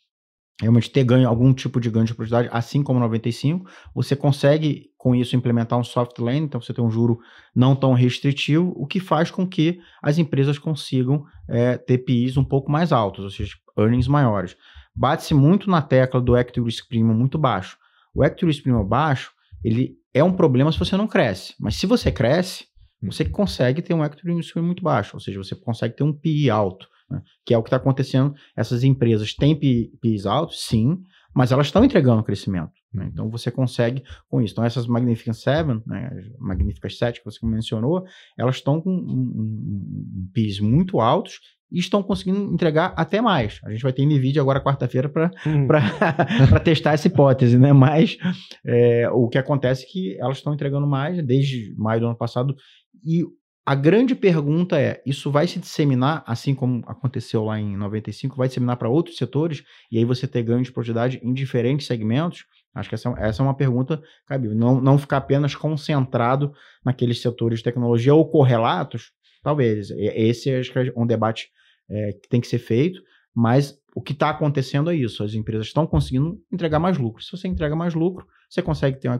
realmente ter ganho, algum tipo de ganho de produtividade, assim como 95, você consegue com isso implementar um soft landing, então você tem um juro não tão restritivo, o que faz com que as empresas consigam é, ter PIs um pouco mais altos, ou seja, earnings maiores. Bate-se muito na tecla do equity risk premium muito baixo. O equity risk premium baixo, ele é um problema se você não cresce. Mas se você cresce, você consegue ter um equity premium muito baixo, ou seja, você consegue ter um PI alto, né? que é o que está acontecendo. Essas empresas têm PIs altos, sim, mas elas estão entregando crescimento. Né? Então você consegue com isso. Então essas Magnificent Seven, né, Magnificent 7 que você mencionou, elas estão com um, um, um PIs muito altos e estão conseguindo entregar até mais. A gente vai ter NVIDIA agora quarta-feira para hum. testar essa hipótese, né? Mas é, o que acontece é que elas estão entregando mais desde maio do ano passado e a grande pergunta é: isso vai se disseminar, assim como aconteceu lá em 95, vai disseminar para outros setores e aí você ter ganho de produtividade em diferentes segmentos? Acho que essa, essa é uma pergunta cabível. Não, não ficar apenas concentrado naqueles setores de tecnologia ou correlatos, talvez. Esse acho que é um debate é, que tem que ser feito, mas o que está acontecendo é isso: as empresas estão conseguindo entregar mais lucro. Se você entrega mais lucro, você consegue ter um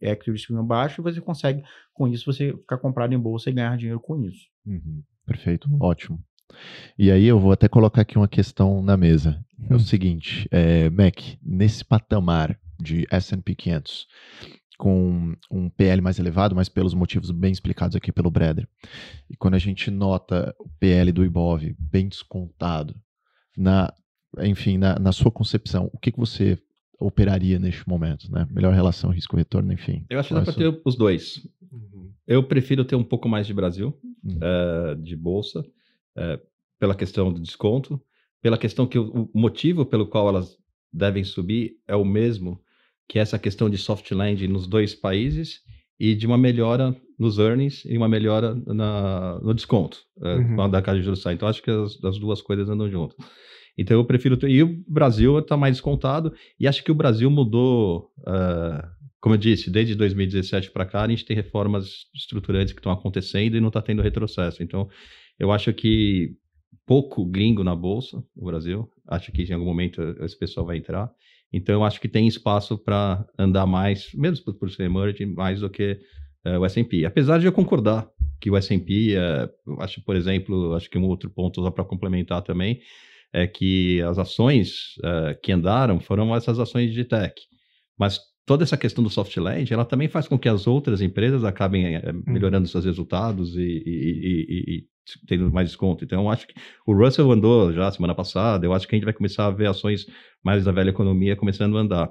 equity risk baixo e você consegue, com isso, você ficar comprado em bolsa e ganhar dinheiro com isso. Uhum. Perfeito, ótimo. E aí eu vou até colocar aqui uma questão na mesa. É o hum. seguinte, é, Mac, nesse patamar de S&P 500, com um PL mais elevado, mas pelos motivos bem explicados aqui pelo Breder. E quando a gente nota o PL do Ibov bem descontado, na, enfim, na, na sua concepção, o que, que você operaria neste momento, né? Melhor relação risco-retorno, enfim. Eu acho que dá para ter os dois. Uhum. Eu prefiro ter um pouco mais de Brasil, uhum. uh, de bolsa, uh, pela questão do desconto, pela questão que o, o motivo pelo qual elas devem subir é o mesmo que essa questão de soft landing nos dois países e de uma melhora nos earnings e uma melhora na, no desconto é, uhum. da casa de juros sai. Então, acho que as, as, duas coisas andam juntas. Então, eu prefiro... Ter, e o Brasil está mais descontado e acho que o Brasil mudou... Uh, como eu disse, desde 2017 para cá, a gente tem reformas estruturantes que estão acontecendo e não está tendo retrocesso. Então, eu acho que pouco gringo na bolsa no Brasil. Acho que em algum momento esse pessoal vai entrar. Então, eu acho que tem espaço para andar mais, mesmo por, por ser emerging, mais do que uh, o S&P. Apesar de eu concordar que o S&P, eh, acho, por exemplo, acho que um outro ponto só para complementar também, é que as ações uh, que andaram foram essas ações de tech. Mas toda essa questão do soft land, ela também faz com que as outras empresas acabem uhum. melhorando seus resultados e, e, e, e, tendo mais desconto. Então, eu acho que o Russell andou já semana passada, eu acho que a gente vai começar a ver ações mais da velha economia começando a andar.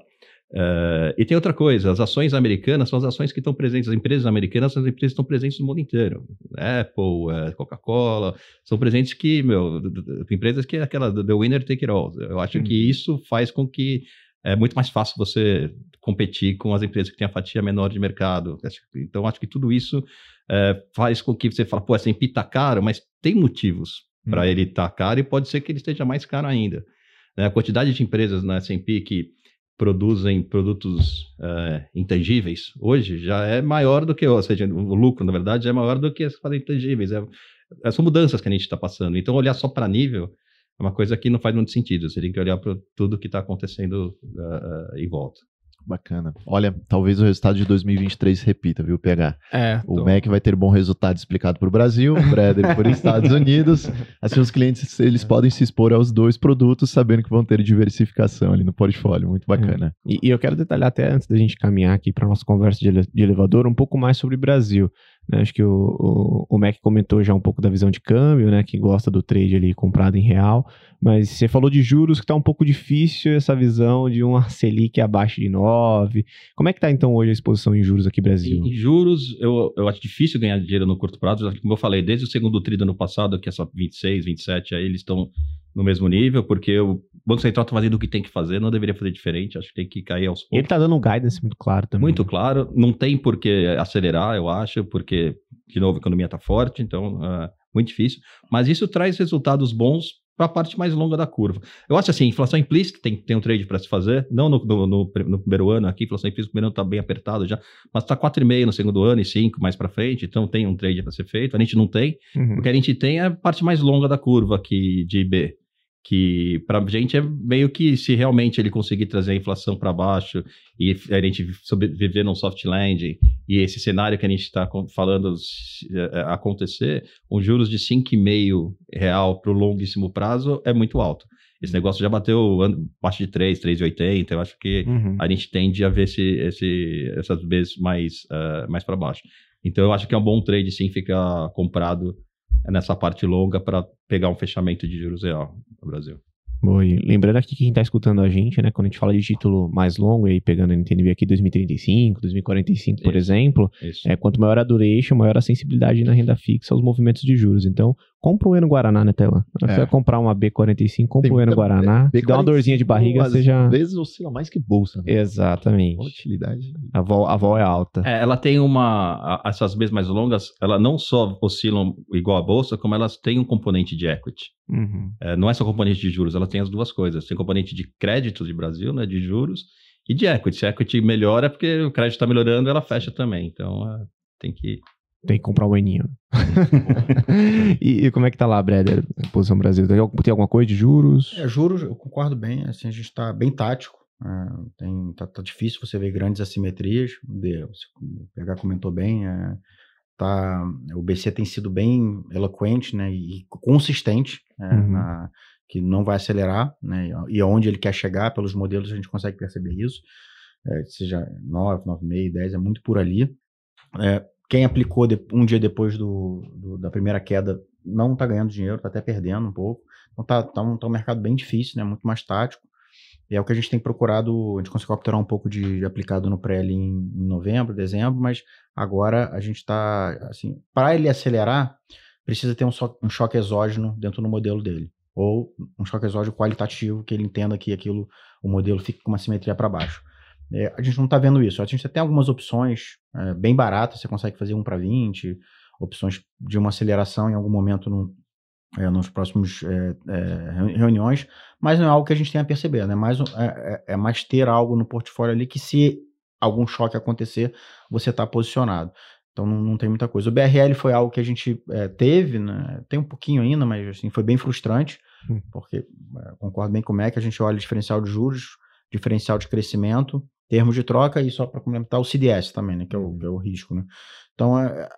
Uh, e tem outra coisa, as ações americanas são as ações que estão presentes, as empresas americanas são as empresas que estão presentes no mundo inteiro. Apple, uh, Coca-Cola, são presentes que, meu, empresas que é aquela the winner take it all. Eu acho hum. que isso faz com que é muito mais fácil você competir com as empresas que têm a fatia menor de mercado. Então, acho que tudo isso é, faz com que você fale, pô, S&P está caro, mas tem motivos hum. para ele estar tá caro e pode ser que ele esteja mais caro ainda. Né? A quantidade de empresas na S&P que produzem produtos é, intangíveis hoje já é maior do que, ou seja, o lucro, na verdade, é maior do que as intangíveis. É, é, são mudanças que a gente está passando. Então, olhar só para nível é uma coisa que não faz muito sentido. Você tem que olhar para tudo que está acontecendo uh, uh, em volta. Bacana. Olha, talvez o resultado de 2023 se repita, viu, PH? É. O tô... Mac vai ter bom resultado explicado para o Brasil, o Brother por Estados Unidos. Assim, os clientes eles podem se expor aos dois produtos, sabendo que vão ter diversificação ali no portfólio. Muito bacana. É. E, e, eu quero detalhar até antes da gente caminhar aqui para nossa conversa de, ele, de elevador um pouco mais sobre o Brasil. Né? Acho que o, o, o Mac comentou já um pouco da visão de câmbio, né? Que gosta do trade ali comprado em real. Mas você falou de juros que está um pouco difícil essa visão de um Selic abaixo de 9. Como é que está então hoje a exposição em juros aqui no Brasil? Em juros, eu, eu acho difícil ganhar dinheiro no curto prazo. Como eu falei, desde o segundo tri do ano passado, que só 26, 27, aí eles estão no mesmo nível, porque o Banco Central está fazendo o que tem que fazer, não deveria fazer diferente, acho que tem que cair aos poucos. Ele está dando um guidance muito claro também. Muito claro, não tem por que acelerar, eu acho, porque, de novo, a economia está forte, então, uh, muito difícil. Mas isso traz resultados bons para a parte mais longa da curva. Eu acho assim, inflação implícita tem, tem um trade para se fazer, não no, no, no, no, primeiro ano aqui, inflação implícita no primeiro ano está bem apertado já, mas está 4,5 no segundo ano e 5 mais para frente, então tem um trade para ser feito, a gente não tem, uhum. o que a gente tem é a parte mais longa da curva aqui de IB, que para a gente é meio que se realmente ele conseguir trazer a inflação para baixo e a gente sobreviver num soft landing e esse cenário que a gente está falando é, é, acontecer, um juros de 5,5 real para o longuíssimo prazo é muito alto. Esse negócio já bateu abaixo de 3, 3,80. Eu acho que uhum. a gente tende a ver esse, esse, essas vezes mais, uh, mais para baixo. Então eu acho que é um bom trade sim ficar comprado nessa parte longa para pegar um fechamento de juros real no Brasil. Boa, e lembrando aqui que quem está escutando a gente, né, quando a gente fala de título mais longo, aí pegando a NTNB aqui 2035, 2045, por isso, exemplo, isso. é quanto maior a duration, maior a sensibilidade na renda fixa aos movimentos de juros. Então, compra o Eno Guaraná, né, Tela? Você vai comprar uma B45, compra o Eno Guaraná, B45, dá uma dorzinha de barriga, você já... Às vezes oscila mais que bolsa. Né? Exatamente. Volatilidade. A vol, a vol é alta. É, ela tem uma... Essas Bs mais longas, ela não só oscilam igual a bolsa, como elas têm um componente de equity. Uhum. É, não é só componente de juros, ela tem as duas coisas. Tem componente de crédito de Brasil, né, de juros, e de equity. Se a equity melhora, é porque o crédito está melhorando, ela fecha também. Então, é, tem que tem que comprar o Eninho. e, e, como é que tá lá, Breder, a posição Brasil? Tem, tem alguma coisa de juros? É, juros, eu concordo bem. Assim, a gente está bem tático. É, tem, tá, tá, difícil você ver grandes assimetrias. De, o PH comentou bem. É, tá, o BC tem sido bem eloquente né, e consistente, é, uhum. na, que não vai acelerar. Né, e aonde ele quer chegar, pelos modelos, a gente consegue perceber isso. É, seja 9, 9,5, 10, é muito por ali. É, quem aplicou de, um dia depois do, do, da primeira queda não está ganhando dinheiro, está até perdendo um pouco. Então está tá um, tá um mercado bem difícil, né? muito mais tático. E é o que a gente tem procurado, a gente conseguiu capturar um pouco de, de aplicado no pré ali em, em, novembro, dezembro, mas agora a gente está, assim, para ele acelerar, precisa ter um, so, um choque exógeno dentro do modelo dele. Ou um choque exógeno qualitativo, que ele entenda que aquilo, o modelo fique com uma simetria para baixo. É, a gente não está vendo isso. A gente tem algumas opções é, bem baratas, você consegue fazer 1 para 20, opções de uma aceleração em algum momento no, é, nos próximos é, é, reuniões, mas não é algo que a gente tenha a perceber, né? mais, é, é, mais ter algo no portfólio ali que se algum choque acontecer, você está posicionado. Então não, não, tem muita coisa. O BRL foi algo que a gente teve, né? tem um pouquinho ainda, mas assim, foi bem frustrante, hum. porque concordo bem com o Mac, a gente olha o diferencial de juros, diferencial de crescimento, termos de troca e só para complementar o CDS também, né, que é o, é o risco, né. Então, é,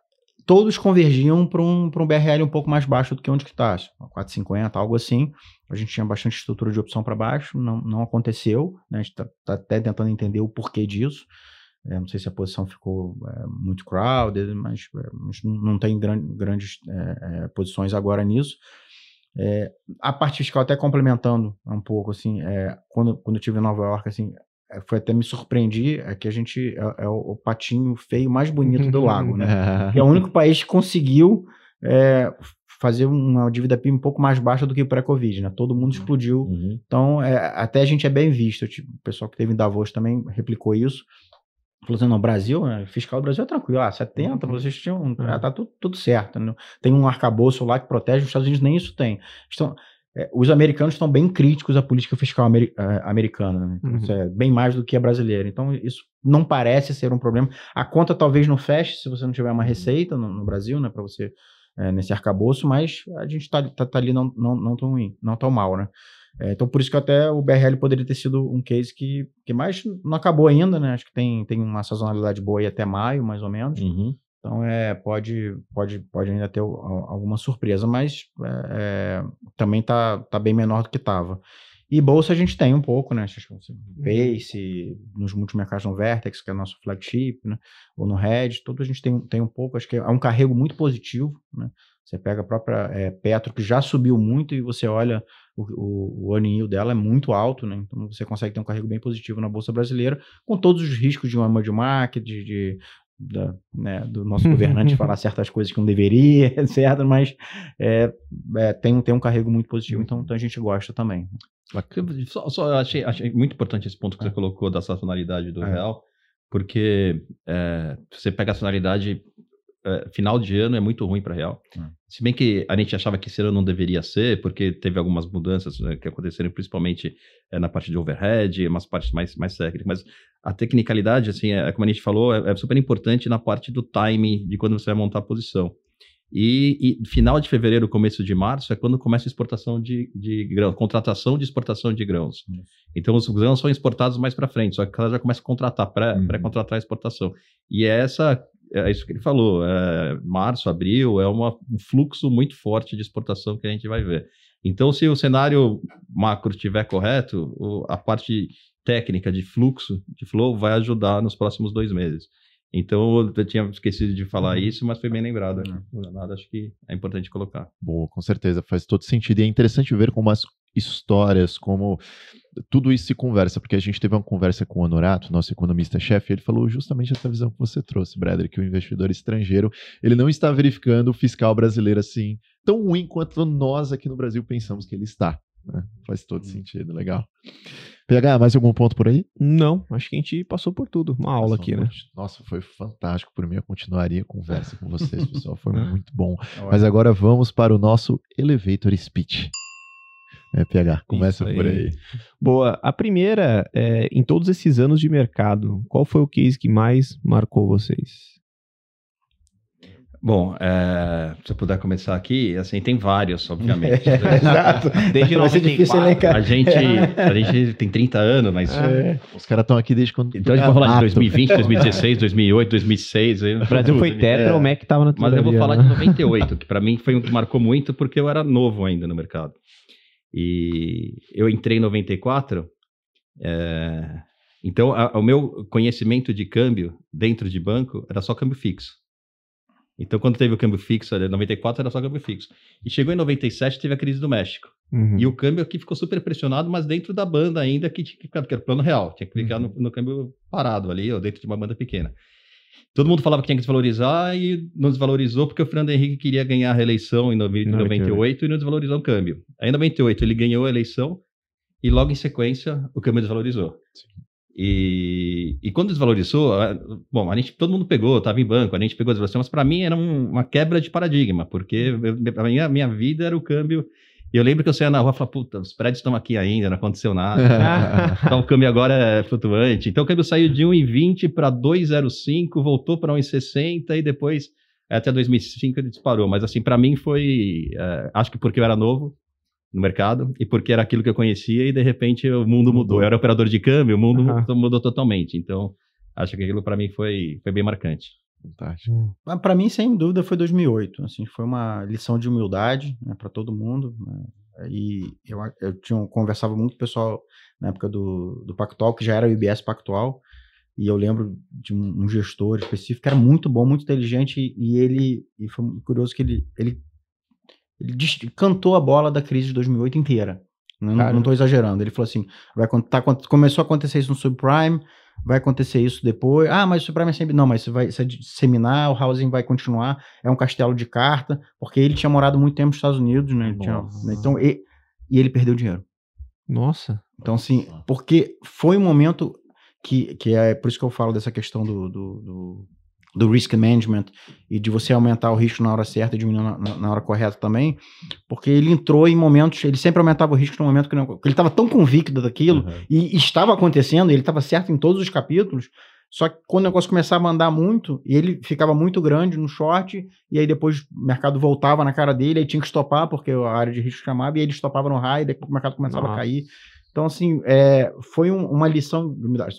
todos convergiam para um, um BRL um pouco mais baixo do que onde que está, 4,50, algo assim. A gente tinha bastante estrutura de opção para baixo, não, não aconteceu, né, a gente está tá até tentando entender o porquê disso. É, não sei se a posição ficou é, muito crowded, mas é, não tem gran, grandes é, é, posições agora nisso. É, a parte fiscal até complementando um pouco, assim, quando, quando eu estive em Nova York, assim, foi até me surpreendi, é que a gente é, é o, patinho feio mais bonito do lago, né? é o único país que conseguiu é, fazer uma dívida PIB um pouco mais baixa do que pré-Covid, né? Todo mundo uhum. explodiu. Uhum. Então, é, até a gente é bem visto. Tipo, o pessoal que teve em Davos também replicou isso. Falou assim, não, Brasil, né, fiscal do Brasil é tranquilo. Ah, 70, uhum. vocês tinham... Ah, tá tudo, tudo certo. Né? Tem um arcabouço lá que protege, os Estados Unidos nem isso tem. Então, é, os americanos estão bem críticos à política fiscal amer, uh, americana, né? Então, uhum. isso é bem mais do que a brasileira. Então, isso não parece ser um problema. A conta talvez não feche se você não tiver uma receita no, no Brasil, né, para você é, nesse arcabouço, mas a gente está tá, tá, ali não, não, não tão ruim, não tão mal, né? É, então, por isso que até o BRL poderia ter sido um case que, que mais não acabou ainda, né? Acho que tem, tem uma sazonalidade boa aí até maio, mais ou menos. Uhum. Então é, pode, pode, pode ainda ter alguma surpresa, mas é, também tá, tá bem menor do que estava. E bolsa a gente tem um pouco, né? Uhum. Pace, nos multimercados no Vertex, que é nosso flagship, né? Ou no Red, tudo a gente tem, tem um pouco, acho que é um carrego muito positivo, né? Você pega a própria é, Petro, que já subiu muito, e você olha o, o, o dela é muito alto, né? Então você consegue ter um carrego bem positivo na Bolsa Brasileira, com todos os riscos de uma emerging market, de, de da, né, do nosso governante falar certas coisas que não deveria, etc. Mas é, é, tem, tem um carrego muito positivo, então, então a gente gosta também. Só, só achei, achei muito importante esse ponto que é. você colocou da sazonalidade do é. real, porque é, você pega a sazonalidade é, final de ano é muito ruim para real. É. Se bem que a gente achava que esse ano não deveria ser, porque teve algumas mudanças né, que aconteceram, principalmente é, na parte de overhead, umas partes mais, mais técnicas, mas a tecnicalidade, assim, é, como a gente falou, é, é, super importante na parte do time de quando você vai montar a posição. E, e, final de fevereiro, começo de março é quando começa a exportação de, de grãos, contratação de exportação de grãos. Uhum. Então os grãos são exportados mais para frente, só que ela já começa a contratar, pré-contratar uhum. a exportação. E é essa é isso que ele falou, é, março, abril, é uma, um fluxo muito forte de exportação que a gente vai ver. Então, se o cenário macro estiver correto, o, a parte técnica de fluxo, de flow, vai ajudar nos próximos dois meses. Então eu tinha esquecido de falar isso, mas foi bem lembrado. Uhum. Nada, acho que é importante colocar. Boa, com certeza, faz todo sentido. E é interessante ver como as histórias, como tudo isso se conversa, porque a gente teve uma conversa com o Honorato, nosso economista-chefe, ele falou justamente essa visão que você trouxe, Breder, que o investidor estrangeiro, ele não está verificando o fiscal brasileiro assim tão ruim quanto nós aqui no Brasil pensamos que ele está. Né? Faz todo hum. sentido, legal. PH, mais algum ponto por aí? Não, acho que a gente passou por tudo. Uma aula aqui, né? Nossa, foi fantástico. Por mim, eu continuaria a conversa com vocês, pessoal. Foi muito bom. Mas agora vamos para o nosso Elevator Speech. É, PH, começa aí. por aí. Boa. A primeira, é, em todos esses anos de mercado, qual foi o case que mais marcou vocês? Bom, é, se eu puder começar aqui, assim, tem vários, obviamente. Exato. Desde 94. A gente, a gente tem 30 anos, mas... É. Os caras estão aqui desde quando... Então a gente vai falar de 2020, 2016, 2008, 2006... O Brasil foi tetra, é. o Mac estava na Mas eu vou falar de 98, que para mim foi um que marcou muito porque eu era novo ainda no mercado. E eu entrei em 94, é, então a, o meu conhecimento de câmbio dentro de banco era só câmbio fixo. Então, quando teve o câmbio fixo, em 94 era só câmbio fixo. E chegou em 97, teve a crise do México. Uhum. E o câmbio aqui ficou super pressionado, mas dentro da banda ainda, que tinha que ficar, porque era plano real, tinha que ficar uhum. no, no, câmbio parado ali, ou dentro de uma banda pequena. Todo mundo falava que tinha que desvalorizar e não desvalorizou porque o Fernando Henrique queria ganhar a reeleição em 98 e não desvalorizou o câmbio. Aí em 98 ele ganhou a eleição e logo em sequência o câmbio desvalorizou. Sim. E, e quando desvalorizou, bom, a gente, todo mundo pegou, estava em banco, a gente pegou a desvalorização, mas para mim era um, uma quebra de paradigma, porque a minha, minha vida era o câmbio. E eu lembro que eu saía na rua e falava, puta, os prédios estão aqui ainda, não aconteceu nada. então o câmbio agora é flutuante. Então o câmbio saiu de 1,20 para 2,05, voltou para 1,60 e depois até 2005 ele disparou. Mas assim, para mim foi, é, acho que porque eu era novo, no mercado e porque era aquilo que eu conhecia e de repente o mundo mudou. Eu era operador de câmbio, o mundo uhum. mudou totalmente. Então, acho que aquilo para mim foi, foi bem marcante. Fantástico. Hum. Para mim, sem dúvida, foi 2008. Assim, foi uma lição de humildade né, para todo mundo. Né? E eu, eu tinha, conversava muito com o pessoal na época do, do Pactual, que já era o IBS Pactual, e eu lembro de um, um gestor específico que era muito bom, muito inteligente, e, e ele, e foi curioso que ele, ele ele cantou a bola da crise de 2008 inteira. Não, não tô exagerando. Ele falou assim: vai, tá, começou a acontecer isso no subprime, vai acontecer isso depois. Ah, mas o subprime é sempre. Não, mas vai se disseminar, o housing vai continuar. É um castelo de carta, porque ele tinha morado muito tempo nos Estados Unidos, né? Tinha, né? Então, e, e ele perdeu dinheiro. Nossa. Então, assim, porque foi um momento que, que é por isso que eu falo dessa questão do, do, do do risk management e de você aumentar o risco na hora certa e diminuir na, na, hora correta também, porque ele entrou em momentos, ele sempre aumentava o risco no momento que, não, ele estava tão convicto daquilo uhum. e, e, estava acontecendo, ele estava certo em todos os capítulos, só que quando o negócio começava a andar muito, ele ficava muito grande no short, e aí depois o mercado voltava na cara dele, aí tinha que estopar, porque a área de risco chamava, e ele estopava no high, e o mercado começava Nossa. a cair. Então, assim, é, foi um, uma lição de umidade,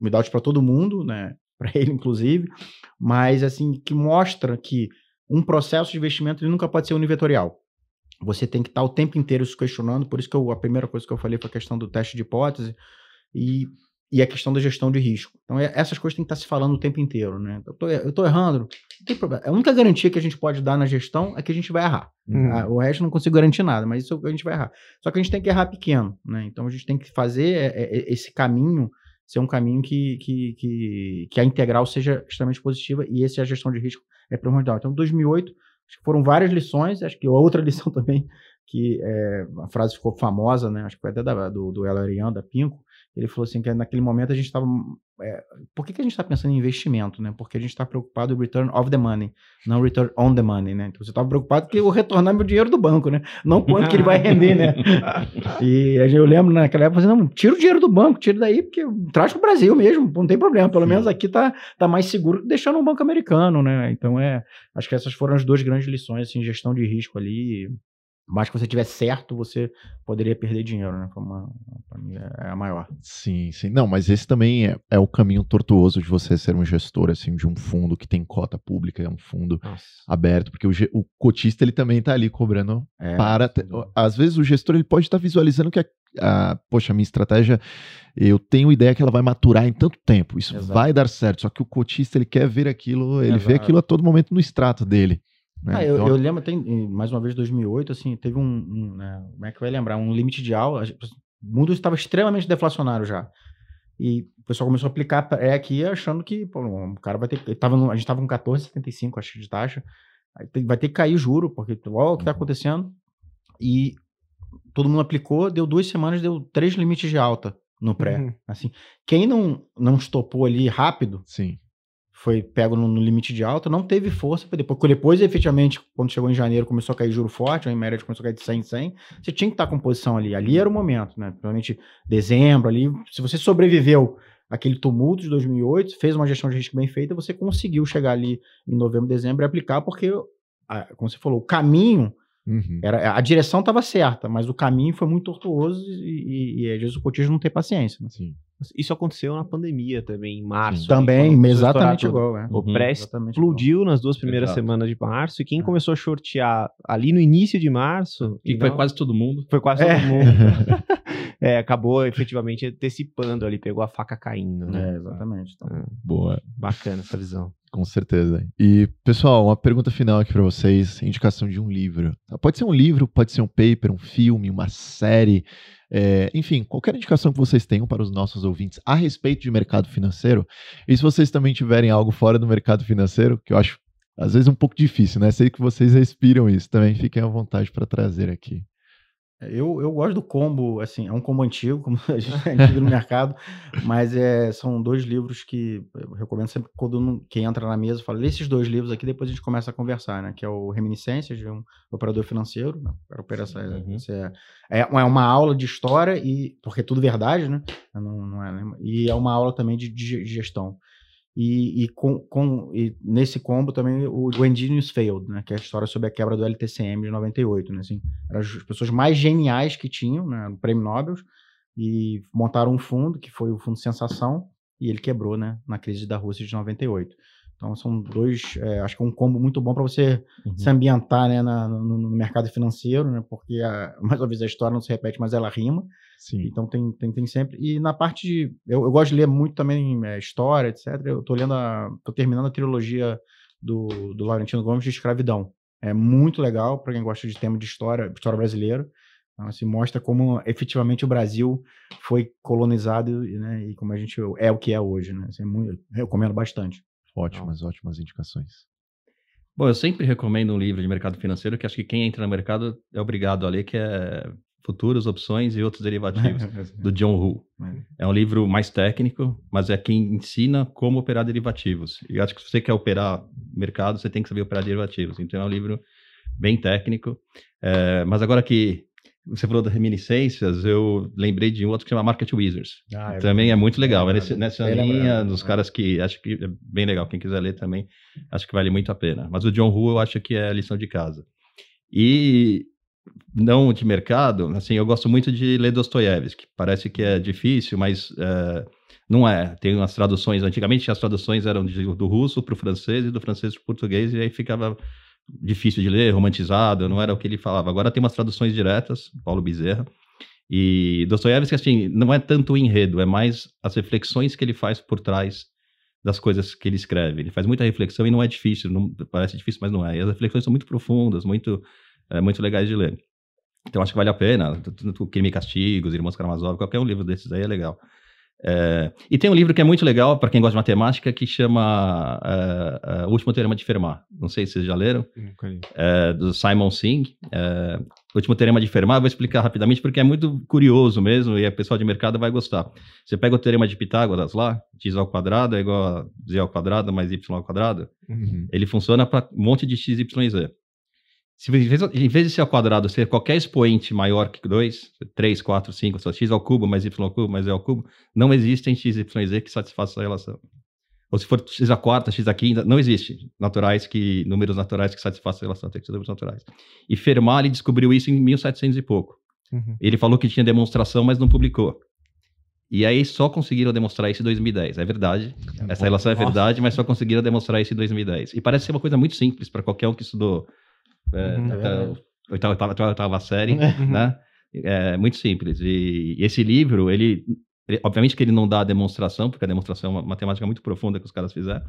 umidade para todo mundo, né? para ele, inclusive, mas assim, que mostra que um processo de investimento ele nunca pode ser univetorial. Você tem que estar o tempo inteiro se questionando, por isso que eu, a primeira coisa que eu falei foi a questão do teste de hipótese e, e a questão da gestão de risco. Então, é, essas coisas têm que estar se falando o tempo inteiro, né? Eu estou errando, não tem problema. A única garantia que a gente pode dar na gestão é que a gente vai errar. Uhum. Ah, o resto não consigo garantir nada, mas isso a gente vai errar. Só que a gente tem que errar pequeno, né? Então, a gente tem que fazer é, é, esse caminho ser um caminho que, que, que, que, a integral seja extremamente positiva e essa é a gestão de risco é primordial. Então, 2008, acho que foram várias lições, acho que outra lição também, que é, a frase ficou famosa, né? acho que foi até da, do, do Elarian, da Pinco, ele falou assim que naquele momento a gente estava. É, por que, que a gente está pensando em investimento? Né? Porque a gente está preocupado com return of the money, não return on the money. Né? Então você estava preocupado que eu retornar meu dinheiro do banco, né? Não quanto que ele vai render, né? e eu lembro naquela época, não, tira o dinheiro do banco, tira daí, porque traz para o Brasil mesmo, não tem problema. Pelo Sim. menos aqui tá, tá mais seguro que deixar no banco americano, né? Então é. Acho que essas foram as duas grandes lições, assim, gestão de risco ali mas que você tiver certo, você poderia perder dinheiro, né? Uma, pra mim é a maior. Sim, sim. Não, mas esse também é, é, o caminho tortuoso de você ser um gestor, assim, de um fundo que tem cota pública, é um fundo Nossa. aberto, porque o, o, cotista, ele também tá ali cobrando é, para... Às vezes o gestor, ele pode estar tá visualizando que poxa, a minha estratégia, eu tenho ideia que ela vai maturar em tanto tempo, isso Exato. vai dar certo. Só que o cotista, ele quer ver aquilo, ele vê Exato. aquilo a todo momento no extrato dele. Né? Ah, eu, Então, eu lembro, tem, em- mais uma vez, 2008, assim, teve um, um, né, como é que vai lembrar, um limite de aula, o mundo estava extremamente deflacionário já. E o pessoal começou a aplicar pré aqui achando que, pô, o cara vai ter, tava no- a gente estava com 14,75, acho, de taxa, vai ter que cair o juro, porque olha o que está Uhum. acontecendo. E todo mundo aplicou, deu duas semanas, deu três limites de alta no pré. Uhum. Assim, quem não, não estopou ali rápido, Sim. Foi pego no, no limite de alta, não teve força para depois. Porque depois, efetivamente, quando chegou em janeiro, começou a cair juro forte, a média começou a cair de 100 em 100, você tinha que estar com posição ali. Ali era o momento, né? Provavelmente dezembro ali. Se você sobreviveu aquele tumulto de 2008, fez uma gestão de risco bem feita, você conseguiu chegar ali em novembro, dezembro e aplicar, porque, a- como você falou, o caminho, Uhum. era, a direção estava certa, mas o caminho foi muito tortuoso e, e, e às vezes o cotismo não tem paciência. Né? Sim. Isso aconteceu na pandemia também, em março. Também, começou a exatamente estourar tudo. igual. É. O Uhum. pré Exatamente igual. explodiu nas duas primeiras Exato. semanas de março e quem É. começou a shortear ali no início de março E foi não- quase todo mundo. foi quase É. todo mundo. É, acabou efetivamente antecipando ali, pegou a faca caindo, né? É, exatamente. Então, Boa. Bacana essa visão. Com certeza. E, pessoal, uma pergunta final aqui para vocês: indicação de um livro. Pode ser um livro, pode ser um paper, um filme, uma série, é, enfim, qualquer indicação que vocês tenham para os nossos ouvintes a respeito de mercado financeiro. E se vocês também tiverem algo fora do mercado financeiro, que eu acho às vezes um pouco difícil, né? Sei que vocês respiram isso, também fiquem à vontade para trazer aqui. Eu, eu gosto do combo, assim, é um combo antigo, como a gente é antigo no mercado, mas é, são dois livros que eu recomendo sempre quando quem entra na mesa fala, lê esses dois livros aqui, depois a gente começa a conversar, né? Que é o Reminiscências, de um operador financeiro, né? Operar essa, Uhum. é, é uma aula de história, e porque é tudo verdade, né? Não, não é, e é uma aula também de, de gestão. E, e com, com- e nesse combo também o When Genius Failed, né? Que é a história sobre a quebra do LTCM de 98, né? Assim, eram as pessoas mais geniais que tinham, né? No Prêmio Nobel, e montaram um fundo, que foi o Fundo Sensação, e ele quebrou, né? Na crise da Rússia de 98. Então são dois, é, acho que é um combo muito bom para você Uhum. se ambientar né, na- no, no mercado financeiro, né? Porque, a- mais uma vez, a história não se repete, mas ela rima. Sim. Então tem, tem, tem sempre. E na parte de. Eu, eu gosto de ler muito também é, história, etc. Eu tô lendo a. tô terminando a trilogia do, do Laurentino Gomes de escravidão. É muito legal para quem gosta de tema de história, história brasileira. Então, assim, mostra como efetivamente o Brasil foi colonizado e, né, e como a gente é o que é hoje. Né? Assim, é muito, eu recomendo bastante. Ótimas, ótimas indicações. Bom, eu sempre recomendo um livro de mercado financeiro que acho que quem entra no mercado é obrigado a ler, que é Futuros, Opções e Outros Derivativos, do John Hu. É um livro mais técnico, mas é quem ensina como operar derivativos. E acho que se você quer operar mercado, você tem que saber operar derivativos. Então é um livro bem técnico. É, mas agora que você falou das reminiscências, eu lembrei de um outro que chama Market Wizards. Ah, também é muito legal. É nesse, nessa Bem linha dos é. caras que acho que é bem legal. Quem quiser ler também, acho que vale muito a pena. Mas o John Hu eu acho que é a lição de casa. E não de mercado, assim, eu gosto muito de ler Dostoiévski. Parece que é difícil, mas é, não é. Tem umas traduções. Antigamente as traduções eram de- do russo para o francês e do francês para o português, e aí ficava difícil de ler, romantizado, não era o que ele falava. Agora tem umas traduções diretas, Paulo Bezerra. E Dostoiévski, assim, não é tanto o enredo, é mais as reflexões que ele faz por trás das coisas que ele escreve. Ele faz muita reflexão e não é difícil, não, parece difícil, mas não é. E as reflexões são muito profundas, muito, é, muito legais de ler. Então acho que vale a pena. Crime e Castigos, Irmãos Karamazov, qualquer um livro desses aí é legal. É, e tem um livro que é muito legal para quem gosta de matemática que chama é, é, O Último Teorema de Fermat. Não sei se vocês já leram li. é, do Simon Singh. É, o último teorema de Fermat, vou explicar rapidamente porque é muito curioso mesmo e o pessoal de mercado vai gostar. Você pega o teorema de Pitágoras lá, x ao quadrado é igual a z ao quadrado mais y ao quadrado, Uhum. ele funciona para um monte de x, y e z. Se em vez, em vez de ser ao quadrado, ser qualquer expoente maior que 2, 3, 4, 5, só x ao cubo mais y ao cubo mais z ao cubo, não existem x, y e z que satisfaçam essa relação. Ou se for x a quarta, x a quinta, não existe naturais que, números naturais que satisfaçam a relação, tem que ser números naturais. E Fermat descobriu isso em 1700 e pouco. Uhum. Ele falou que tinha demonstração, mas não publicou. E aí só conseguiram demonstrar isso em 2010. É verdade. Essa relação é verdade, mas só conseguiram demonstrar isso em 2010. E parece ser uma coisa muito simples para qualquer um que estudou é, Uhum. oitava, oitava, oitava série, Uhum. né? É muito simples. E esse livro, ele, ele, obviamente que ele não dá a demonstração, porque a demonstração é uma matemática muito profunda que os caras fizeram,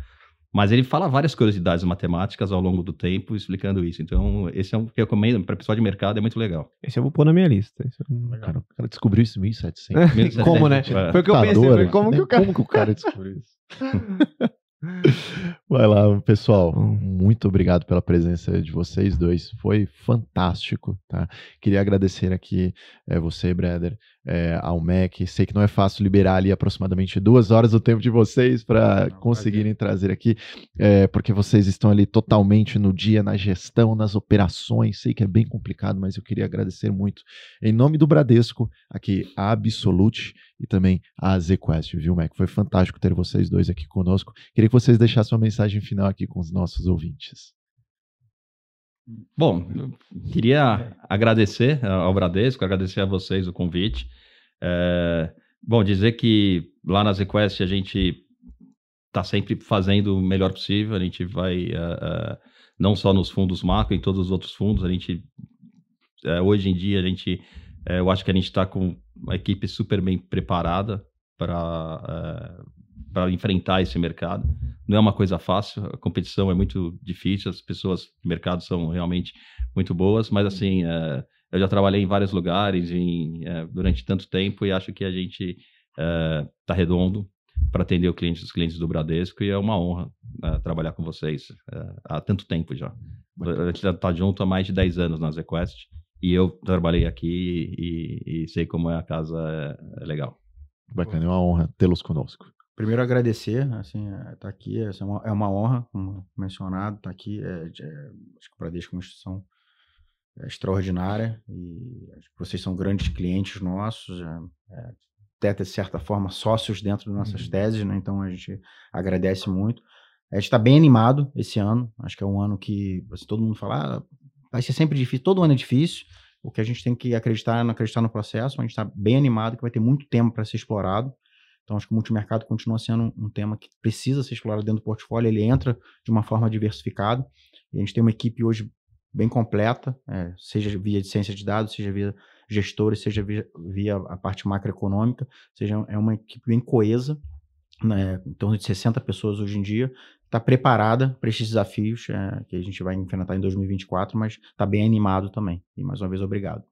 mas ele fala várias curiosidades matemáticas ao longo do tempo explicando isso. Então, esse é um que eu recomendo para pessoal de mercado, é muito legal. Esse eu vou pôr na minha lista. É... Cara, o cara descobriu isso em 1700. 1700 como, né? É. Foi o que eu tá pensei. Como, que o cara... como que o cara descobriu isso? Vai lá, pessoal. Muito obrigado pela presença de vocês dois. Foi fantástico, tá? Queria agradecer aqui é, você, Breder, é, ao MEC. Sei que não é fácil liberar ali aproximadamente duas horas do tempo de vocês para conseguirem trazer aqui, é, porque vocês estão ali totalmente no dia, na gestão, nas operações. Sei que é bem complicado, mas eu queria agradecer muito. Em nome do Bradesco, aqui a Absolute e também a ZQuest, viu, Mac? Foi fantástico ter vocês dois aqui conosco. Queria que vocês deixassem uma mensagem final aqui com os nossos ouvintes. Bom, queria agradecer ao Bradesco, agradecer a vocês o convite. É, bom, dizer que lá na ZQuest a gente está sempre fazendo o melhor possível, a gente vai, uh, uh, não só nos fundos macro, em todos os outros fundos, a gente, uh, hoje em dia, a gente, eu acho que a gente está com uma equipe super bem preparada para para enfrentar esse mercado. Não é uma coisa fácil, a competição é muito difícil, as pessoas do mercado são realmente muito boas, mas assim, é, eu já trabalhei em vários lugares em, é, durante tanto tempo e acho que a gente está é, redondo para atender cliente, os clientes do Bradesco e é uma honra trabalhar com vocês há tanto tempo já. A gente está junto há mais de 10 anos na ZQuest e eu trabalhei aqui e, e sei como é a casa legal. Bacana, é uma honra tê-los conosco. Primeiro agradecer, assim, estar é, tá aqui, é uma, é uma honra, como mencionado, estar tá aqui. É, é, acho que o Bradesco é uma instituição é, extraordinária e vocês são grandes clientes nossos, é, até de certa forma sócios dentro das nossas uhum. teses, né? Então a gente agradece muito. A gente está bem animado esse ano. Acho que é um ano que assim, todo mundo fala, ah, vai ser sempre difícil. Todo ano é difícil. O que a gente tem que acreditar é acreditar no processo. A gente está bem animado que vai ter muito tempo para ser explorado. Então, acho que o multimercado continua sendo um, tema que precisa ser explorado dentro do portfólio, ele entra de uma forma diversificada. E a gente tem uma equipe hoje bem completa, é, seja via de ciência de dados, seja via gestores, seja via, via a parte macroeconômica, seja é uma equipe bem coesa, né, em torno de 60 pessoas hoje em dia, está preparada para esses desafios é, que a gente vai enfrentar em 2024, mas está bem animado também. E mais uma vez, obrigado.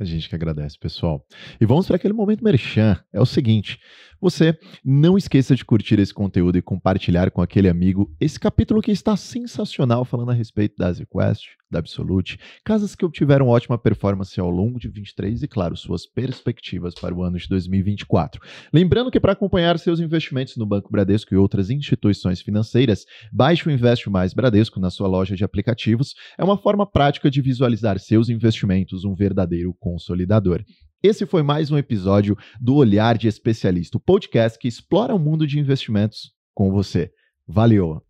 A gente que agradece, pessoal. E vamos para aquele momento merchan. É o seguinte: você não esqueça de curtir esse conteúdo e compartilhar com aquele amigo esse capítulo que está sensacional falando a respeito da ZQuest, da Absolute, casas que obtiveram ótima performance ao longo de 23 e, claro, suas perspectivas para o ano de 2024. Lembrando que para acompanhar seus investimentos no Banco Bradesco e outras instituições financeiras, baixe o Investe Mais Bradesco na sua loja de aplicativos. É uma forma prática de visualizar seus investimentos, um verdadeiro consolidador. Esse foi mais um episódio do Olhar de Especialista, o podcast que explora o mundo de investimentos com você. Valeu!